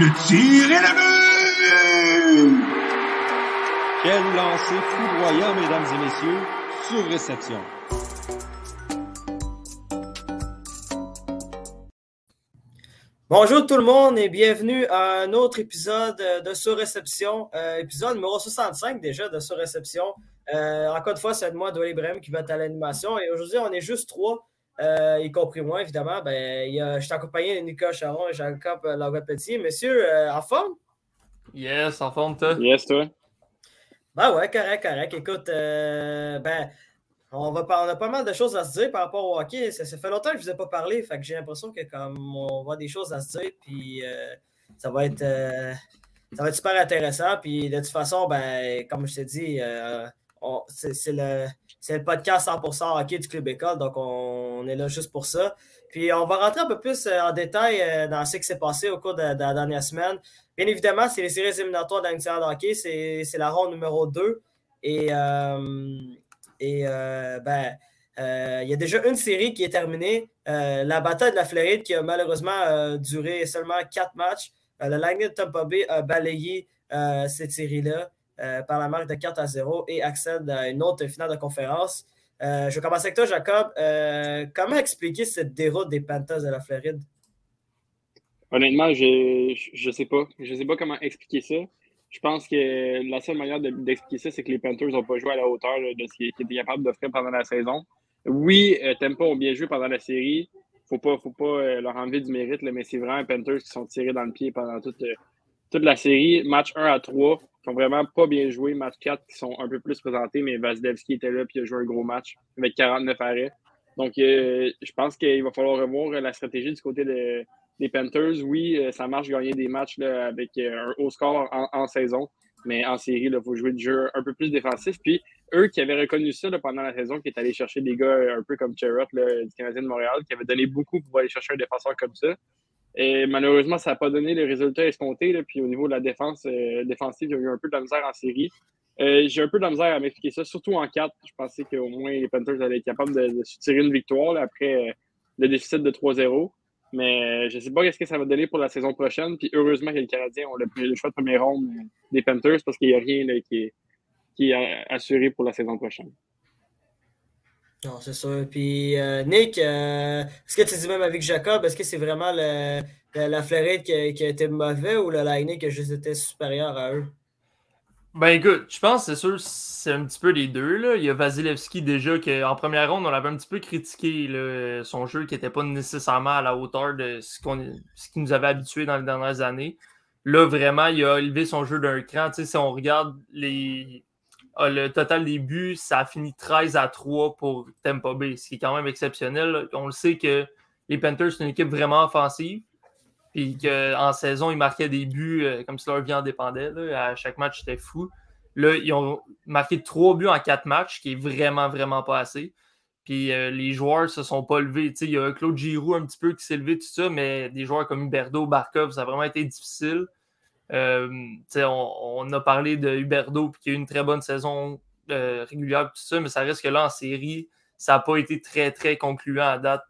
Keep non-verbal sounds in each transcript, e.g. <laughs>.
Le tir est le but! Quel lancer foudroyant, mesdames et messieurs, sur réception. Bonjour tout le monde et bienvenue à un autre épisode de Surréception, euh, épisode numéro 65 déjà de Surréception. Euh, encore une fois, c'est moi, Dolly Brem, qui va être à l'animation et aujourd'hui, on est juste trois, euh, y compris moi évidemment. Ben, il y a, je suis accompagné de Nicolas Charon et Jacob Laurent-Petit. Messieurs, euh, en forme? Yes, en forme, toi? Yes, toi? Ben ouais, correct, correct. Écoute, euh, ben, on, va on a pas mal de choses à se dire par rapport au hockey. Ça, ça fait longtemps que je ne vous ai pas parlé, fait que j'ai l'impression que comme on va avoir des choses à se dire, puis euh, ça va être euh, ça va être super intéressant. Puis de toute façon, ben, comme je t'ai dit, euh, on- c'est c'est le, c'est le podcast 100% hockey du Club École, donc on, est là juste pour ça. Puis on va rentrer un peu plus euh, en détail euh, dans ce qui s'est passé au cours de, la dernière semaine. Bien évidemment, c'est les séries éliminatoires de la National de hockey, c'est la ronde numéro 2. Et, euh, et ben, il y a déjà une série qui est terminée. La bataille de la Floride qui a malheureusement duré seulement quatre matchs. Le Lightning de Tampa Bay a balayé cette série-là par la marque de 4 à 0 et accède à une autre finale de conférence. Euh, je vais commencer avec toi, Jacob. Euh, comment expliquer cette déroute des Panthers de la Floride? Honnêtement, je, je sais pas. Je sais pas comment expliquer ça. Je pense que la seule manière de- d'expliquer ça, c'est que les Panthers n'ont pas joué à la hauteur de ce qu'ils étaient capables d'offrir pendant la saison. Oui, euh, Tampa ont bien joué pendant la série. Faut pas, faut pas euh, leur enlever du mérite, mais c'est vraiment les Panthers qui sont tirés dans le pied pendant toute, euh, toute la série. Match 1 à 3, qui ont vraiment pas bien joué. Match 4, qui sont un peu plus présentés, mais Vasilevski était là puis il a joué un gros match avec 49 arrêts. Donc, euh, je pense qu'il va falloir revoir euh, la stratégie du côté de, des Panthers. Oui, euh, ça marche gagner des matchs là, avec un haut score en, saison, mais en série, il faut jouer du jeu un peu plus défensif. Puis, eux qui avaient reconnu ça pendant la saison, qui est allé chercher des gars un peu comme Cherrott là, du Canadien de Montréal, qui avait donné beaucoup pour aller chercher un défenseur comme ça. Et malheureusement, ça n'a pas donné les résultats escomptés. Là, puis au niveau de la défense euh, défensive, il y a eu un peu de la misère en série. Euh, J'ai un peu de la misère à m'expliquer ça, surtout en 4. Je pensais qu'au moins les Panthers allaient être capables de, se tirer une victoire après euh, le déficit de 3-0. Mais je ne sais pas ce que ça va donner pour la saison prochaine. Puis heureusement que les Canadiens ont le, choix de première ronde des Panthers parce qu'il n'y a rien qui, est, assuré pour la saison prochaine. Non, c'est sûr. Puis, euh, Nick, euh, est-ce que tu dis même avec Jacob, est-ce que c'est vraiment le- la Floride qui a, été mauvais ou le Lightning qui a juste été supérieur à eux? Ben écoute, je pense c'est sûr c'est un petit peu les deux. Là. Il y a Vasilevski déjà qu'en première ronde, on l'avait un petit peu critiqué son jeu qui n'était pas nécessairement à la hauteur de ce, qu'on ce qui nous avait habitué dans les dernières années. Là, vraiment, il a élevé son jeu d'un cran. Tu sais, si on regarde les, le total des buts, ça a fini 13 à 3 pour Tampa Bay, ce qui est quand même exceptionnel. On le sait que les Panthers, c'est une équipe vraiment offensive. Puis qu'en saison, ils marquaient des buts euh, comme si leur vie en dépendait. À chaque match, c'était fou. Là, ils ont marqué trois buts en quatre matchs, qui est vraiment, vraiment pas assez. Puis euh, les joueurs se sont pas levés. Il y a Claude Giroux un petit peu qui s'est levé, tout ça, mais des joueurs comme Huberdo, Barkov, ça a vraiment été difficile. Euh, on, a parlé de Huberdo, qui a eu une très bonne saison euh, régulière, tout ça, mais ça reste que là, en série, ça n'a pas été très, très concluant à date.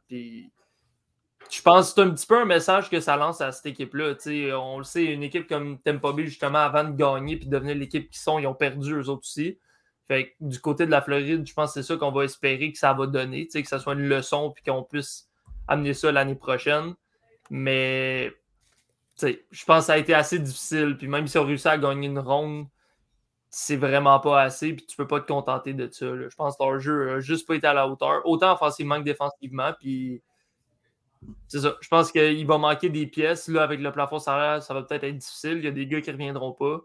Je pense que c'est un petit peu un message que ça lance à cette équipe-là. On le sait, une équipe comme Bay, justement, avant de gagner puis de devenir l'équipe qu'ils sont, ils ont perdu eux autres aussi. Du côté de la Floride, je pense que c'est ça qu'on va espérer que ça va donner, que ça soit une leçon puis qu'on puisse amener ça l'année prochaine. Mais je pense que ça a été assez difficile. Puis même si on réussit à gagner une ronde, c'est vraiment pas assez. Puis tu peux pas te contenter de ça. là. Je pense que leur jeu a juste pas été à la hauteur, autant offensivement que défensivement. Puis c'est ça. Je pense qu'il va manquer des pièces. Là, avec le plafond salaire, ça va peut-être être difficile. Il y a des gars qui ne reviendront pas.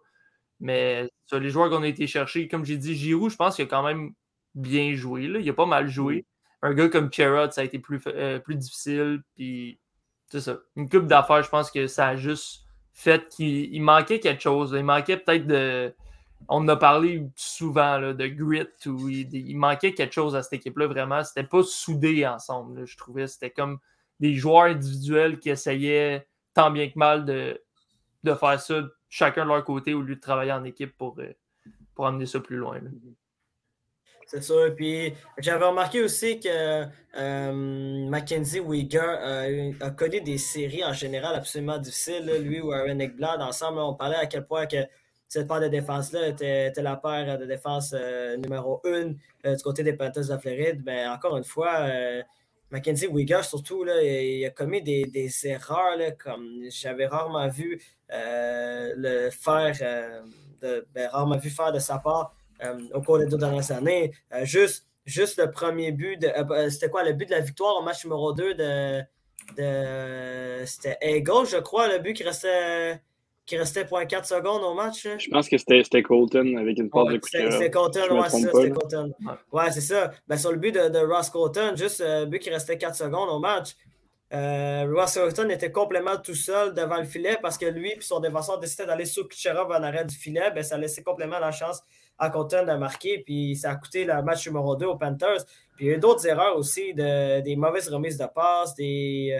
Mais sur les joueurs qu'on a été chercher, comme j'ai dit, Giroud, je pense qu'il a quand même bien joué. Là. Il a pas mal joué. Un gars comme Cherrod, ça a été plus, euh, plus difficile. Puis c'est ça. Une coupe d'affaires, je pense que ça a juste fait qu'il il manquait quelque chose. Il manquait peut-être de. On en a parlé souvent là, de grit ou il, manquait quelque chose à cette équipe-là, vraiment. C'était pas soudé ensemble, je trouvais. C'était comme des joueurs individuels qui essayaient tant bien que mal de, de faire ça chacun de leur côté au lieu de travailler en équipe pour, euh, pour amener ça plus loin. là. C'est sûr. Puis j'avais remarqué aussi que euh, Mackenzie Weger a connu des séries en général absolument difficiles. Lui ou Aaron Eckblad, ensemble, on parlait à quel point que cette paire de défense-là était, la paire de défense euh, numéro une euh, du côté des Panthers de Floride. Mais encore une fois, Mackenzie Weger, surtout, là, il a commis des, erreurs comme j'avais rarement vu le faire, de, ben, rarement vu faire de sa part. Euh, au cours des deux dernières années. Euh, juste, juste le premier but, de, euh, c'était quoi le but de la victoire au match numéro 2 de, de c'était Eagle, je crois, le but qui restait qui restait 0.4 secondes au match. Je pense que c'était Colton avec une passe de coup C'était Colton, ouais, c'est ça, c'était Colton. Ouais, c'est ça. Ben, sur le but de, de Ross Colton, juste le but qui restait 4 secondes au match, euh, Ross Colton était complètement tout seul devant le filet parce que lui et son défenseur décidaient d'aller sur Kucherov en arrêt du filet. Ben, ça laissait complètement la chance à Colton de marquer, puis ça a coûté le match numéro 2 aux Panthers. Puis il y a eu d'autres erreurs aussi, de, des mauvaises remises de passe, des,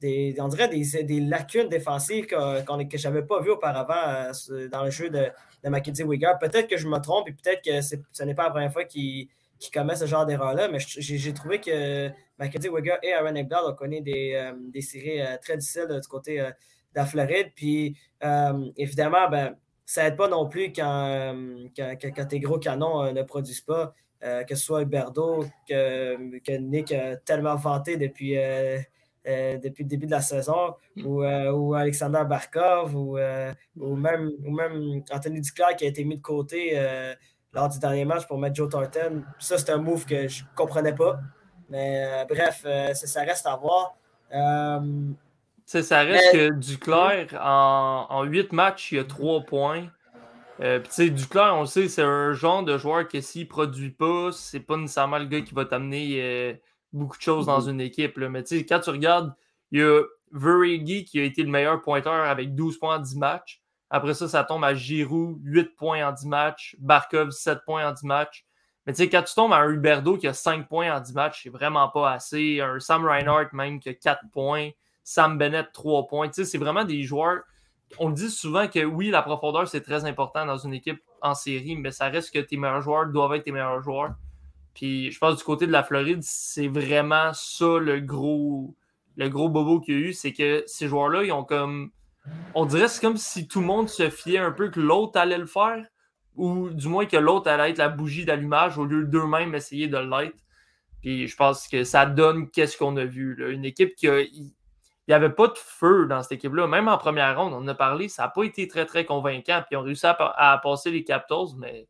des on dirait des, des lacunes défensives que, que je n'avais pas vues auparavant euh, dans le jeu de, de Mackenzie Wigger. Peut-être que je me trompe et peut-être que ce n'est pas la première fois qu'il commet ce genre d'erreur-là, mais j'ai trouvé que Mackenzie Wigger et Aaron Eckblad ont connu des, euh, des séries euh, très difficiles du côté de la Floride. Puis évidemment, ben, ça n'aide pas non plus quand, euh, quand, tes gros canons euh, ne produisent pas, euh, que ce soit Huberdo, que, que, Nick a tellement vanté depuis, depuis le début de la saison, mm. ou, ou Alexander Barkov, ou, ou, même, ou même Anthony Duclair qui a été mis de côté lors du dernier match pour mettre Joe Thornton. Ça, c'est un move que je ne comprenais pas. Mais bref, ça, reste à voir ça reste que Duclair, en, en 8 matchs, il y a 3 points. Euh, puis, Duclair, on le sait, c'est un genre de joueur que s'il ne produit pas, c'est pas nécessairement le gars qui va t'amener euh, beaucoup de choses dans mm-hmm. une équipe. Là. Mais quand tu regardes, il y a Veregi qui a été le meilleur pointeur avec 12 points en 10 matchs. Après ça, ça tombe à Giroud, 8 points en 10 matchs. Barkov, 7 points en 10 matchs. Mais tu sais, quand tu tombes à un Huberdo qui a 5 points en 10 matchs, c'est vraiment pas assez. Un Sam Reinhardt même qui a 4 points. Sam Bennett, 3 points. Tu sais, c'est vraiment des joueurs. On dit souvent que oui, la profondeur, c'est très important dans une équipe en série, mais ça reste que tes meilleurs joueurs doivent être tes meilleurs joueurs. Puis je pense du côté de la Floride, c'est vraiment ça le gros, le gros bobo qu'il y a eu, c'est que ces joueurs-là, ils ont comme. On dirait c'est comme si tout le monde se fiait un peu que l'autre allait le faire, ou du moins que l'autre allait être la bougie d'allumage au lieu d'eux-mêmes essayer de l'être. Puis je pense que ça donne qu'est-ce qu'on a vu. Une équipe qui il n'y avait pas de feu dans cette équipe-là. Même en première ronde, on en a parlé, ça n'a pas été très, très convaincant. Puis ils ont réussi à, passer les Capitals, mais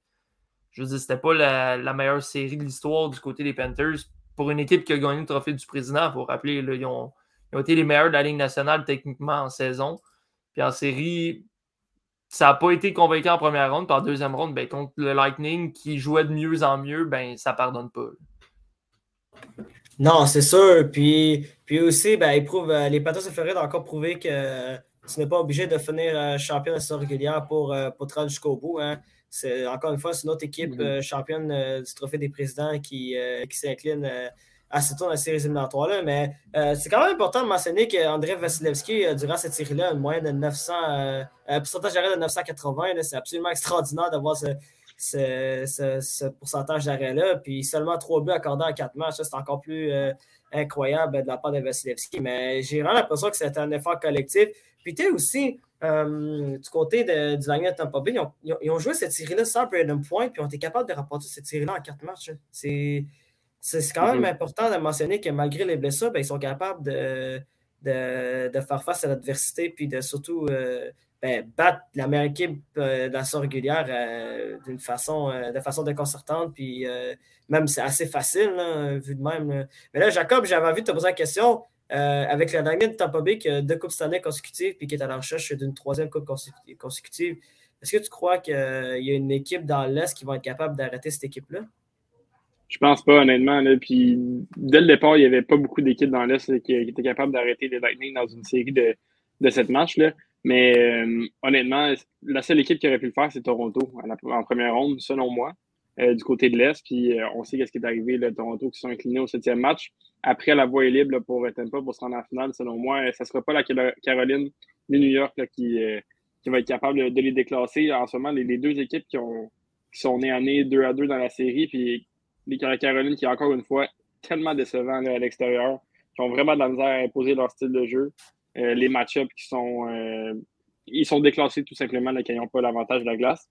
je veux dire, c'était pas la, meilleure série de l'histoire du côté des Panthers. Pour une équipe qui a gagné le trophée du président, il faut rappeler, ils, ont, été les meilleurs de la Ligue nationale techniquement en saison. Puis en série, ça n'a pas été convaincant en première ronde. Puis en deuxième ronde, ben, contre le Lightning qui jouait de mieux en mieux, ben, ça ne pardonne pas. Non, c'est sûr. Puis, puis aussi, ben, ils euh, les Panthers de Floride ont encore prouvé que tu n'es pas obligé de finir euh, champion de saison régulière pour, euh, pour te rendre jusqu'au bout. Hein. C'est, encore une fois, c'est notre équipe mm-hmm. championne du Trophée des présidents qui, qui s'incline à ce tour dans la série éliminatoire. Là. Mais c'est quand même important de mentionner qu'André Vasilevski, durant cette série-là, une moyenne de 900, un pourcentage d'arrêt de 980. c'est absolument extraordinaire d'avoir ce, ce, pourcentage d'arrêt-là. Puis seulement trois buts accordés en quatre matchs, c'est encore plus euh, incroyable de la part de Vasilevski. Mais j'ai vraiment l'impression que c'est un effort collectif. Puis tu aussi, euh, du côté de, du Lightning de Tampa ils ont, joué cette série-là sans Brandon Point, puis ont été capables de rapporter cette série-là en quatre matchs. C'est. Quand même mm-hmm. important de mentionner que malgré les blessures, ben, ils sont capables de, de, faire face à l'adversité, puis de surtout euh, ben, battre la meilleure équipe euh, de la saison régulière euh, d'une façon, euh, de façon déconcertante. Puis même, c'est assez facile, vu de même. Mais là, Jacob, j'avais envie de te poser la question. avec la dernière de Tampa Bay qui a deux Coupes Stanley consécutives puis qui est à la recherche d'une troisième Coupe consécutive, est-ce que tu crois qu'il y a une équipe dans l'Est qui va être capable d'arrêter cette équipe-là? Je pense pas, honnêtement. Puis, dès le départ, il n'y avait pas beaucoup d'équipes dans l'Est qui, étaient capables d'arrêter les Lightning dans une série de, de cette match-là. Mais euh, honnêtement, la seule équipe qui aurait pu le faire, c'est Toronto en, première ronde, selon moi, euh, du côté de l'Est. Puis euh, on sait qu'est-ce qui est arrivé, là, Toronto qui sont inclinés au septième match. Après, la voie est libre pour Tampa pour se rendre en finale, selon moi. Ça ne sera pas la Caroline ni New York qui, qui va être capable de, les déclasser. En ce moment, les, deux équipes qui, ont, qui sont nées à nez deux à deux dans la série, puis les Caroline qui encore une fois tellement décevant à l'extérieur, qui ont vraiment de la misère à imposer leur style de jeu. Euh, les match-ups qui sont, euh, ils sont déclassés tout simplement là, ils n'ont pas l'avantage de la glace.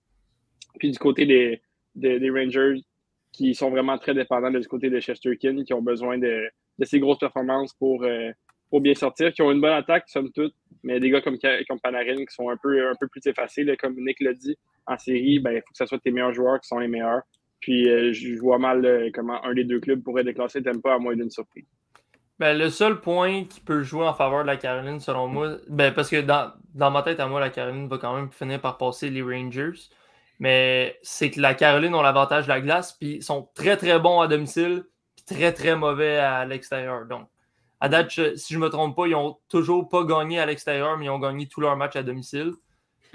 Puis du côté des, Rangers, qui sont vraiment très dépendants du côté de Chesterkin, qui ont besoin de, de ces grosses performances pour, euh, pour bien sortir, qui ont une bonne attaque, somme toute, mais des gars comme, comme Panarin qui sont un peu, un peu plus effacés, comme Nick l'a dit, en série, ben, il faut que ce soit tes meilleurs joueurs qui sont les meilleurs. Puis je vois mal comment un des deux clubs pourrait déclasser Tempa à moins d'une surprise. Ben, le seul point qui peut jouer en faveur de la Caroline, selon moi, ben, parce que dans, dans ma tête à moi, la Caroline va quand même finir par passer les Rangers. Mais c'est que la Caroline ont l'avantage de la glace, puis ils sont très très bons à domicile, puis très très mauvais à l'extérieur. Donc, à date, si je ne me trompe pas, ils n'ont toujours pas gagné à l'extérieur, mais ils ont gagné tous leurs matchs à domicile.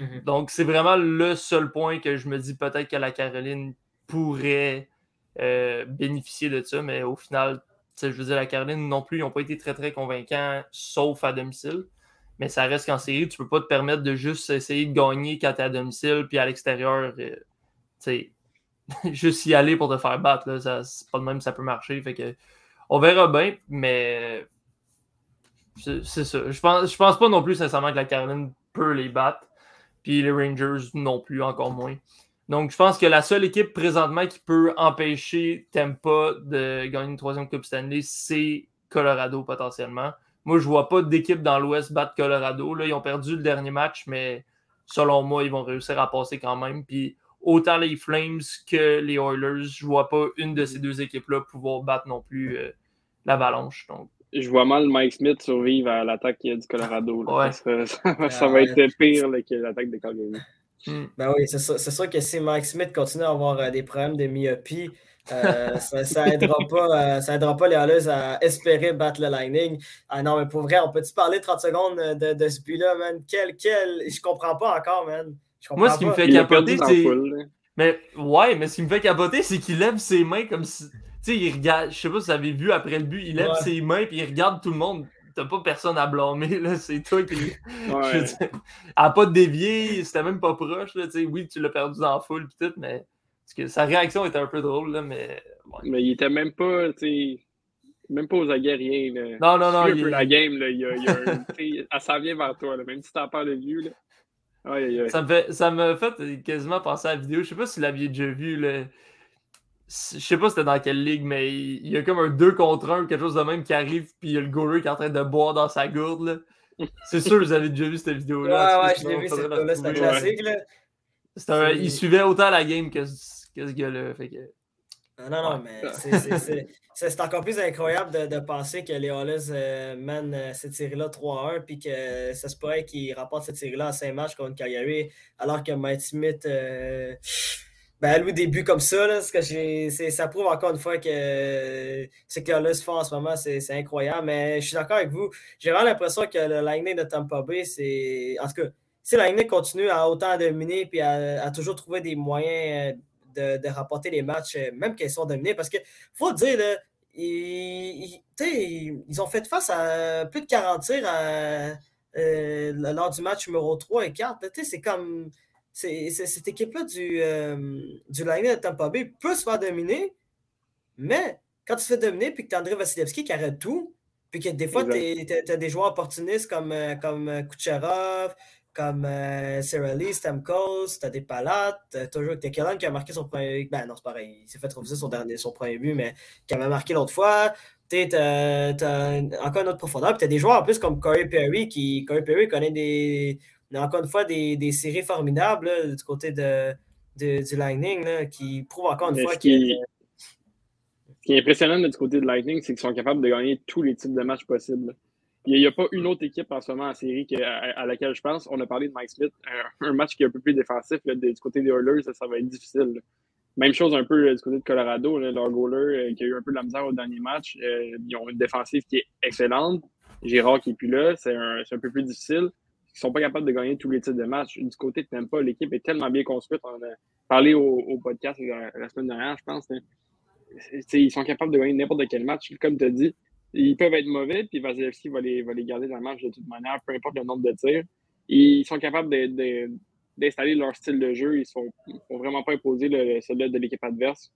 Mhm. Donc, c'est vraiment le seul point que je me dis peut-être que la Caroline pourrait euh, bénéficier de ça, mais au final, je veux dire, la Caroline non plus, ils n'ont pas été très très convaincants, sauf à domicile. Mais ça reste qu'en série, tu ne peux pas te permettre de juste essayer de gagner quand tu es à domicile, puis à l'extérieur, euh, <laughs> juste y aller pour te faire battre. Là, c'est pas de même ça peut marcher. Fait que, on verra bien, mais c'est ça. Je pense, je pense pas non plus sincèrement que la Caroline peut les battre. Puis les Rangers non plus, encore moins. Donc, je pense que la seule équipe présentement qui peut empêcher Tampa de gagner une troisième Coupe Stanley, c'est Colorado potentiellement. Moi, je ne vois pas d'équipe dans l'Ouest battre Colorado. Là, ils ont perdu le dernier match, mais selon moi, ils vont réussir à passer quand même. Puis autant les Flames que les Oilers, je ne vois pas une de ces deux équipes-là pouvoir battre non plus euh, l'Avalanche. Donc. Je vois mal Mike Smith survivre à l'attaque du Colorado. Ça, va être pire que l'attaque de Calgary. Hmm. Ben oui, c'est sûr, que si Mike Smith continue à avoir euh, des problèmes de myopie, euh, <laughs> ça n'aidera pas, euh, aidera pas les Halleuses à espérer battre le Lightning. Ah non, mais pour vrai, on peut-tu parler 30 secondes de, de ce but-là, man? Quel, quel... Je comprends pas encore, man. Moi, ce qui me fait capoter, c'est. Mais ouais, mais ce qui me fait capoter, c'est qu'il lève ses mains comme si. Tu sais, il regarde. Je sais pas si vous avez vu après le but, il lève ses mains puis il regarde tout le monde t'as pas personne à blâmer, là, c'est toi qui. Ouais. <laughs> elle a pas dévié, c'était même pas proche, là, oui, tu l'as perdu dans la foule, pis tout, mais. Parce que sa réaction était un peu drôle, là, mais. Mais il était même pas, tu même pas aux aguerriers, là. Non, non, non. Il... peu la game, là, il y a, il y a <laughs> elle s'en vient vers toi, là, même si t'en parles de vieux, là. Ça me fait, ça me fait quasiment penser à la vidéo. Je sais pas si vous l'aviez déjà vu. Là je sais pas c'était dans quelle ligue, mais il y a comme un 2 contre 1 quelque chose de même qui arrive, puis il y a le goaler qui est en train de boire dans sa gourde. C'est sûr vous avez déjà vu cette vidéo-là. Ouais, ouais, je l'ai vu, c'est un classique. Là. il suivait autant la game que, que ce gars-là. Fait que... Non, non, mais c'est encore plus incroyable de, de penser que les Hollis euh, mènent euh, cette série-là 3-1, puis que ça se pourrait qu'ils rapportent cette série-là à 5 matchs contre Calgary, alors que Mike Smith. Euh, ben, le début comme ça, là, que ça prouve encore une fois que ce que là se fait en ce moment, c'est incroyable. Mais je suis d'accord avec vous. J'ai vraiment l'impression que le Lightning de Tampa Bay, c'est. En tout cas, si le continue à autant dominer et à, toujours trouver des moyens de, de rapporter les matchs, même qu'ils sont dominés, parce qu'il faut dire, là, ils, ils, ont fait face à plus de 40 tirs euh, lors du match numéro 3 et 4. C'est comme cette équipe-là du, euh, du Lightning de Tampa Bay peut se faire dominer, mais quand tu te fais dominer puis que tu as André Vasilevski qui arrête tout, puis que des fois, tu as des joueurs opportunistes comme, euh, comme euh, Kucherov, comme euh, Sarah Lee, Stamkos, tu as des palates, as toujours Tekelan qui a marqué son premier Ben non, c'est pareil, il s'est fait refuser son, dernier, son premier but, mais qui avait marqué l'autre fois. Tu as, encore une autre profondeur. Puis tu as des joueurs en plus comme Corey Perry, qui Corey Perry connaît des, y a encore une fois des, des séries formidables du côté de, du Lightning qui prouvent encore une fois qu'il Ce qui est impressionnant du côté de Lightning, c'est qu'ils sont capables de gagner tous les types de matchs possibles. Il n'y a, pas une autre équipe en ce moment en série à, laquelle je pense. On a parlé de Mike Smith, un, match qui est un peu plus défensif du côté des Oilers, ça, va être difficile. Même chose un peu du côté de Colorado, leur goaler euh, qui a eu un peu de la misère au dernier match. Euh, ils ont une défensive qui est excellente. Gérard qui n'est plus là, c'est un, un, peu plus difficile qui sont pas capables de gagner tous les titres de match. Du côté de pas l'équipe est tellement bien construite. On a parlé au, podcast la, semaine dernière, je pense. Hein. Ils sont capables de gagner n'importe quel match. Comme tu as dit, ils peuvent être mauvais, puis Vasilevski va les, va les garder dans le match de toute manière, peu importe le nombre de tirs. Ils sont capables d'installer leur style de jeu. Ils ne sont, vraiment pas imposer le, celui de l'équipe adverse.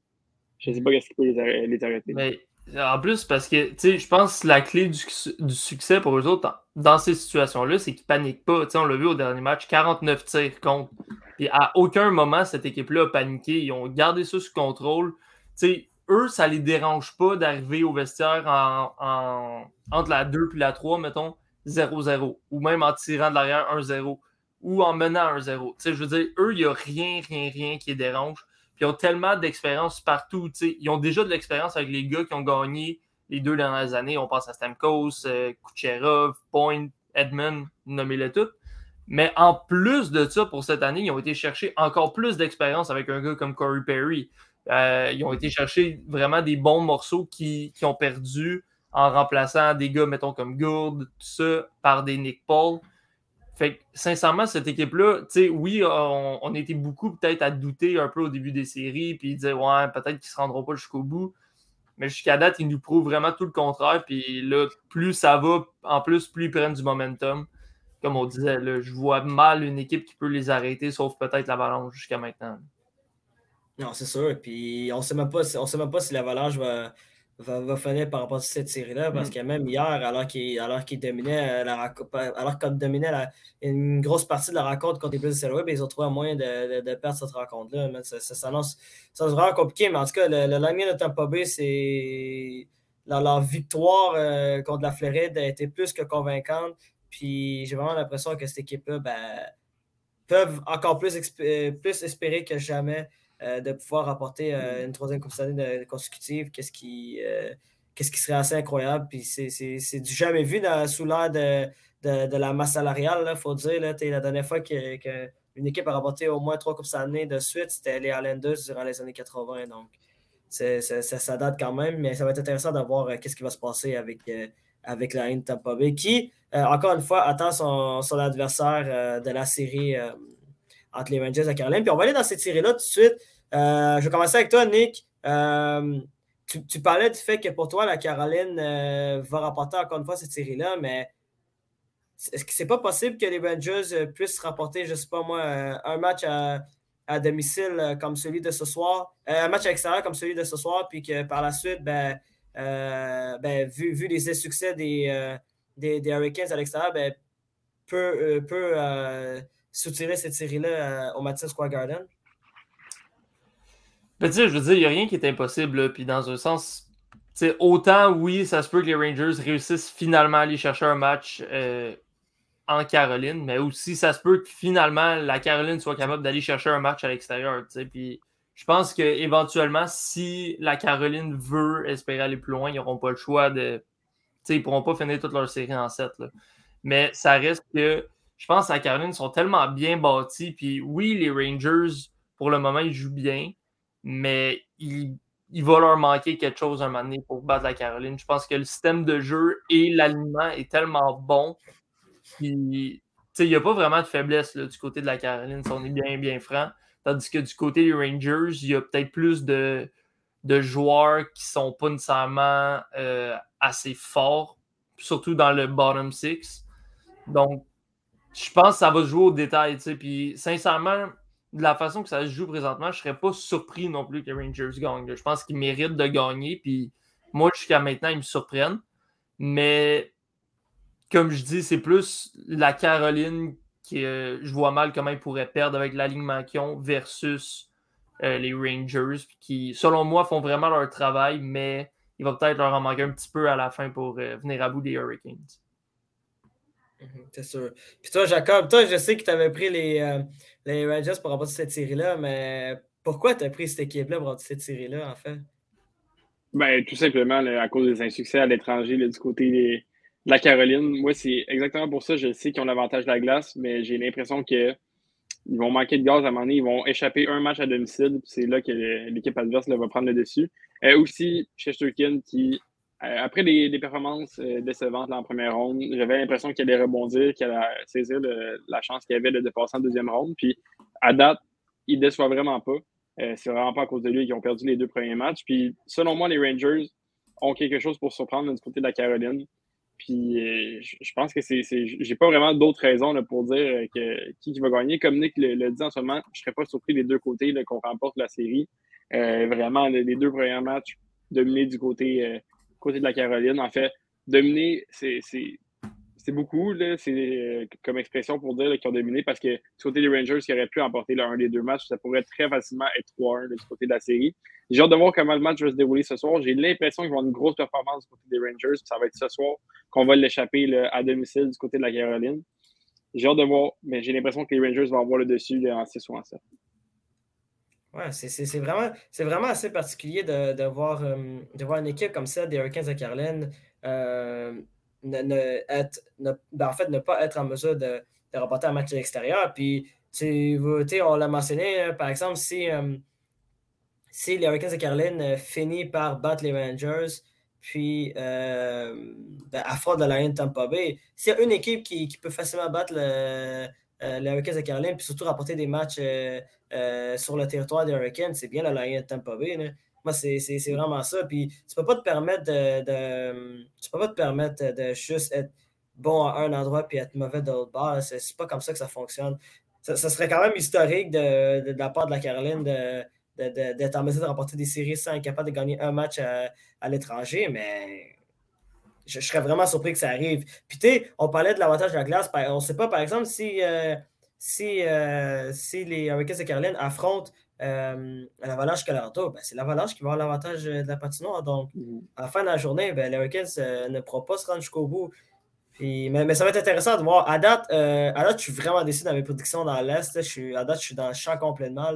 Je ne sais pas ce qui peut les, arrêter. En plus, parce que, tu sais, je pense que la clé du, succès pour eux autres dans, ces situations-là, c'est qu'ils paniquent pas. On l'a vu au dernier match, 49 tirs contre. Et à aucun moment, cette équipe-là a paniqué. Ils ont gardé ça sous contrôle. Tu sais, eux, ça les dérange pas d'arriver au vestiaire en, entre la 2 et la 3, mettons, 0-0. Ou même en tirant de l'arrière 1-0. Ou en menant 1-0. Tu sais, je veux dire, eux, il n'y a rien, rien, rien qui les dérange. Puis ils ont tellement d'expérience partout. Ils ont déjà de l'expérience avec les gars qui ont gagné les deux dernières années. On pense à Stamkos, euh, Kucherov, Point, Edmund, nommez-les toutes. Mais en plus de ça, pour cette année, ils ont été chercher encore plus d'expérience avec un gars comme Corey Perry. Euh, ils ont été chercher vraiment des bons morceaux qui, qui, ont perdu en remplaçant des gars, mettons, comme Gould, tout ça, par des Nick Paul. Fait que, sincèrement, cette équipe-là, tu sais, oui, on, était beaucoup peut-être à douter un peu au début des séries, puis dire, ouais, peut-être qu'ils ne se rendront pas jusqu'au bout. Mais jusqu'à date, ils nous prouvent vraiment tout le contraire. Puis là, plus ça va, en plus, plus ils prennent du momentum. Comme on disait, là, je vois mal une équipe qui peut les arrêter, sauf peut-être l'Avalanche jusqu'à maintenant. Non, c'est sûr. Puis on ne sait même pas, on sait même pas si l'Avalanche va, va, va finir par rapport à cette série-là, parce mm. que même hier, alors qu'il alors dominait euh, la alors qu'on dominait une grosse partie de la rencontre contre les Blues de Web, ils ont trouvé un moyen de, de, perdre cette rencontre-là. Ça, ça, s'annonce vraiment compliqué, mais en tout cas, le, le line de Tampa Bay, c'est leur, victoire euh, contre la Floride a été plus que convaincante. Puis j'ai vraiment l'impression que cette équipe-là ben, peuvent encore plus, euh, plus espérer que jamais de pouvoir apporter euh, une troisième Coupe année consécutive, qu'est-ce qui, euh, qui serait assez incroyable. Puis c'est du jamais vu sous l'ère de, de, la masse salariale, il faut dire. Là, la dernière fois qu'une équipe a rapporté au moins trois Coupes année de suite, c'était les Islanders durant les années 80. Donc, ça, ça, date quand même, mais ça va être intéressant de voir qu'est-ce qui va se passer avec, avec la Haine Tampa Bay, qui, encore une fois, attend son, son adversaire de la série entre les Rangers et Caroline. Puis on va aller dans cette série-là tout de suite. Euh, je vais commencer avec toi, Nick. Euh, tu, parlais du fait que pour toi, la Caroline euh, va remporter encore une fois cette série-là, mais est-ce que c'est pas possible que les Rangers puissent remporter, je sais pas moi, un match à, domicile comme celui de ce soir, un match à l'extérieur comme celui de ce soir, puis que par la suite, ben, ben vu, vu, les succès des, des, Hurricanes à l'extérieur, ben, soutirer cette série-là au Madison Square Garden? Ben, je veux dire, il n'y a rien qui est impossible. Puis dans un sens, autant oui, ça se peut que les Rangers réussissent finalement à aller chercher un match euh, en Caroline, mais aussi ça se peut que finalement la Caroline soit capable d'aller chercher un match à l'extérieur. Puis je pense qu'éventuellement, si la Caroline veut espérer aller plus loin, ils n'auront pas le choix de. ils ne pourront pas finir toute leur série en 7. Mais ça reste que je pense que la Caroline sont tellement bien bâtis. Puis oui, les Rangers, pour le moment, ils jouent bien mais il, va leur manquer quelque chose un moment donné pour battre la Caroline. Je pense que le système de jeu et l'alignement est tellement bon. il n'y a pas vraiment de faiblesse du côté de la Caroline, si on est bien, bien franc. Tandis que du côté des Rangers, il y a peut-être plus de, joueurs qui ne sont pas nécessairement euh, assez forts, surtout dans le bottom six. Donc, je pense que ça va se jouer au détail. Puis, sincèrement, de la façon que ça se joue présentement, je ne serais pas surpris non plus que Rangers gagnent. Je pense qu'ils méritent de gagner. Puis moi, jusqu'à maintenant, ils me surprennent. Mais comme je dis, c'est plus la Caroline que euh, je vois mal comment ils pourraient perdre avec l'alignement qu'ils ont versus euh, les Rangers, qui, selon moi, font vraiment leur travail, mais il va peut-être leur en manquer un petit peu à la fin pour euh, venir à bout des Hurricanes. Mhm, c'est sûr. Puis toi, Jacob, toi, je sais que tu avais pris les, euh, les Rangers pour remporter cette série-là, mais pourquoi tu as pris cette équipe-là pour remporter cette série-là, en fait? Ben, tout simplement à cause des insuccès à l'étranger du côté de la Caroline. Moi, c'est exactement pour ça. Je sais qu'ils ont l'avantage de la glace, mais j'ai l'impression qu'ils vont manquer de gaz à un moment donné. Ils vont échapper un match à domicile. C'est là que l'équipe adverse va prendre le dessus. Et aussi, Chesterkin qui euh, après des, performances euh, décevantes en première ronde, j'avais l'impression qu'il allait rebondir, qu'il allait saisir la chance qu'il avait de, passer en deuxième ronde. Puis à date, il ne déçoit vraiment pas. Euh, c'est vraiment pas à cause de lui qu'ils ont perdu les deux premiers matchs. Puis selon moi, les Rangers ont quelque chose pour surprendre du côté de la Caroline. Puis je pense que c'est. J'ai pas vraiment d'autres raisons pour dire que, qui, va gagner. Comme Nick le, dit en ce moment, je serais pas surpris des deux côtés qu'on remporte la série. vraiment, les deux premiers matchs dominés du côté, côté de la Caroline. En fait, dominer, c'est beaucoup, c'est euh, comme expression pour dire qu'ils ont dominé parce que du côté des Rangers qui auraient pu emporter l'un des deux matchs, ça pourrait très facilement être 3-1 du côté de la série. J'ai hâte de voir comment le match va se dérouler ce soir. J'ai l'impression qu'ils vont avoir une grosse performance du côté des Rangers. Ça va être ce soir qu'on va l'échapper à domicile du côté de la Caroline. J'ai hâte de voir, mais j'ai l'impression que les Rangers vont avoir le dessus en 6 ou en 7. Ouais, c'est vraiment, vraiment assez particulier de, de voir, euh, de voir une équipe comme ça, des Hurricanes de Caroline. Euh, ne, être, ben, en fait, ne pas être en mesure de, de remporter un match à l'extérieur. Puis, on l'a mentionné, hein, par exemple, si, euh, si les Hurricanes de Caroline finissent par battre les Rangers, puis ben, affrontent la Lion Tampa Bay, s'il y a une équipe qui, qui peut facilement battre le, les Hurricanes de Caroline, puis surtout remporter des matchs sur le territoire des Hurricanes, c'est bien la Lion Tampa Bay. Moi, c'est vraiment ça. Puis tu peux pas te permettre de, tu peux pas te permettre de juste être bon à un endroit puis être mauvais de l'autre bord. C'est pas comme ça que ça fonctionne. Ça, serait quand même historique de, de, la part de la Caroline d'être en mesure de remporter des séries sans être capable de gagner un match à, l'étranger, mais je, serais vraiment surpris que ça arrive. Puis tu sais, on parlait de l'avantage de la glace. On ne sait pas, par exemple, si, euh, si, euh, si les Hurricanes de Caroline affrontent euh, l'Avalanche Colorado, ben, c'est l'Avalanche qui va avoir l'avantage euh, de la patinoire. Donc, mm-hmm. à la fin de la journée, ben, les Hurricanes ne pourront pas se rendre jusqu'au bout. Puis, mais, ça va être intéressant de voir. À date, à date je suis vraiment déçu dans mes prédictions dans l'Est. À date, je suis dans le champ complètement.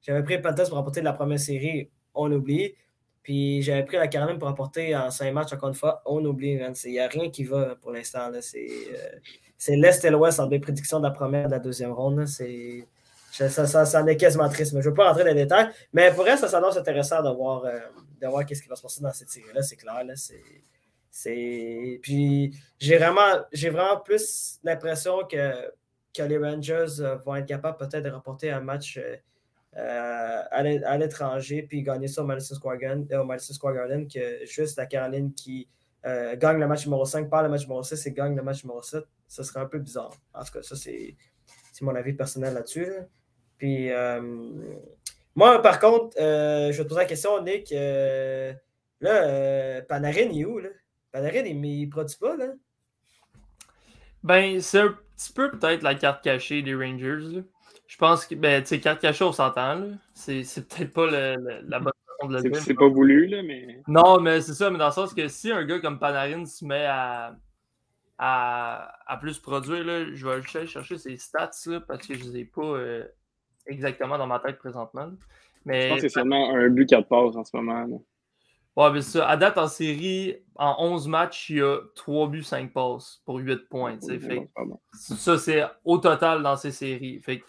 J'avais pris Panthers pour remporter la première série, on oublie. Puis j'avais pris la Caroline pour remporter en cinq matchs, encore une fois, on oublie. Il n'y a rien qui va pour l'instant. C'est l'Est et l'Ouest entre mes prédictions de la première et de la deuxième ronde. C'est ça, ça, ça, en est quasiment triste. Mais je ne veux pas rentrer dans les détails. Mais pour elle, ça s'annonce intéressant de voir, euh, voir qu'est-ce qui va se passer dans cette série-là. C'est clair. Là, Puis j'ai vraiment, vraiment plus l'impression que, que les Rangers euh, vont être capables peut-être de remporter un match euh, à l'étranger puis gagner ça au Madison Square, Garden, au Madison Square Garden que juste la Caroline qui gagne le match numéro 5, par le match numéro 6 et gagne le match numéro 7. Ce serait un peu bizarre. En tout cas, ça, c'est, mon avis personnel là-dessus. là dessus puis, euh, moi, par contre, euh, je vais te poser la question, Nick. Euh, là, Panarin, est où? Là? Panarin, il ne produit pas, là? Ben, c'est un petit peu peut-être la carte cachée des Rangers. Je pense que, ben, tu sais, carte cachée, on s'entend. C'est, c'est peut-être pas la bonne façon de le dire. C'est pas voulu, là, mais. Non, mais c'est ça, mais dans le sens que si un gars comme Panarin se met à, à, plus produire, là, je vais aller chercher ses stats là, parce que je ne les ai pas exactement dans ma tête présentement. Mais, je pense que c'est seulement un but 4 passes en ce moment. Ouais, mais ça, à date en série, en 11 matchs, il y a 3 buts, 5 passes pour 8 points. fait, ça, c'est au total dans ces séries. Fait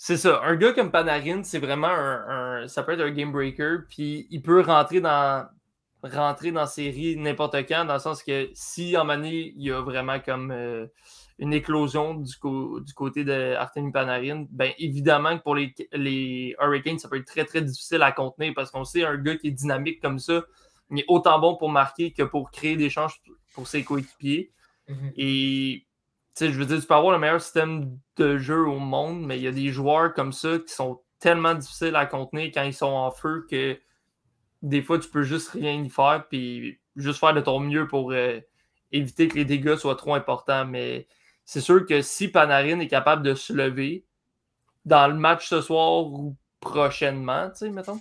c'est ça. Un gars comme Panarin, c'est vraiment un, Ça peut être un game breaker, puis il peut rentrer dans rentrer dans série n'importe quand, dans le sens que si en année, il y a vraiment comme. Euh, une éclosion du, du côté de Artemi Panarin, ben évidemment que pour les, les, Hurricanes, ça peut être très, très difficile à contenir parce qu'on sait un gars qui est dynamique comme ça, il est autant bon pour marquer que pour créer des chances pour ses coéquipiers. Mm-hmm. Et je veux dire, tu peux avoir le meilleur système de jeu au monde, mais il y a des joueurs comme ça qui sont tellement difficiles à contenir quand ils sont en feu que des fois, tu peux juste rien y faire, puis juste faire de ton mieux pour euh, éviter que les dégâts soient trop importants. Mais c'est sûr que si Panarin est capable de se lever dans le match ce soir ou prochainement, tu sais, mettons,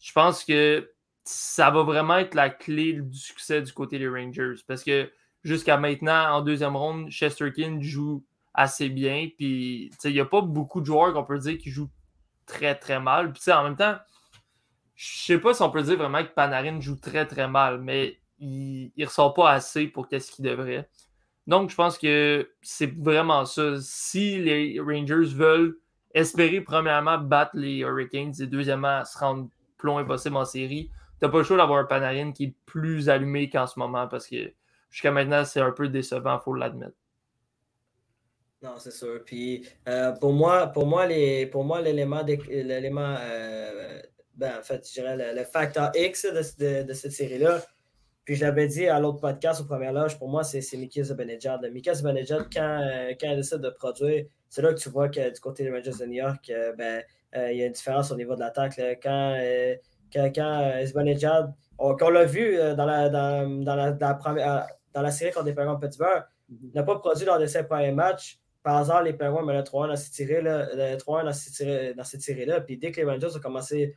je pense que ça va vraiment être la clé du succès du côté des Rangers. Parce que jusqu'à maintenant, en deuxième ronde, Chesterkin joue assez bien. Puis, il n'y a pas beaucoup de joueurs qu'on peut dire qui jouent très, très mal. Puis, en même temps, je sais pas si on peut dire vraiment que Panarin joue très, très mal, mais il ne ressort pas assez pour qu'est-ce qu'il devrait. Donc, je pense que c'est vraiment ça. Si les Rangers veulent espérer, premièrement, battre les Hurricanes et deuxièmement, se rendre plus loin possible en série, t'as pas le choix d'avoir un Panarin qui est plus allumé qu'en ce moment parce que jusqu'à maintenant, c'est un peu décevant, il faut l'admettre. Non, c'est sûr. Puis euh, pour moi, pour moi, les, pour moi, l'élément, l'élément, euh, ben, en fait, je dirais le, facteur X de, de cette série-là, puis je l'avais dit à l'autre podcast, au premier loge, pour moi, c'est Mickey Zibanejad. Mickey Zibanejad, quand, euh, quand elle décide de produire, c'est là que tu vois que du côté des Rangers de New York, euh, ben, il y a une différence au niveau de l'attaque. Quand, quand, quand qu'on l'a vu dans la, dans, dans, la, première, dans la série contre les Penguins Pittsburgh, mm-hmm. n'a pas produit lors de ses premiers matchs. Par hasard, les Penguins menaient 3-1 dans cette série-là. Dans cette série-là. Puis dès que les Rangers ont commencé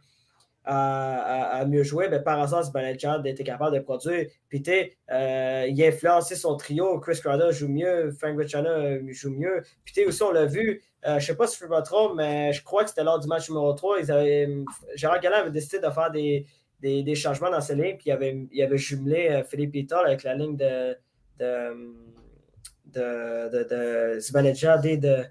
à, mieux jouer, ben, par hasard, Zibanejad était capable de produire. Puis, euh, il a influencé son trio. Chris Crowder joue mieux, Frank Richana euh, joue mieux. Puis, aussi, on l'a vu, euh, je ne sais pas si je me trompe, mais je crois que c'était lors du match numéro 3. Ils avaient, Gérard Galland avait décidé de faire des, des, changements dans ses lignes. Puis, il avait, il avait jumelé Philippe Itoll avec la ligne de, de, de, de, Zibanejad et de,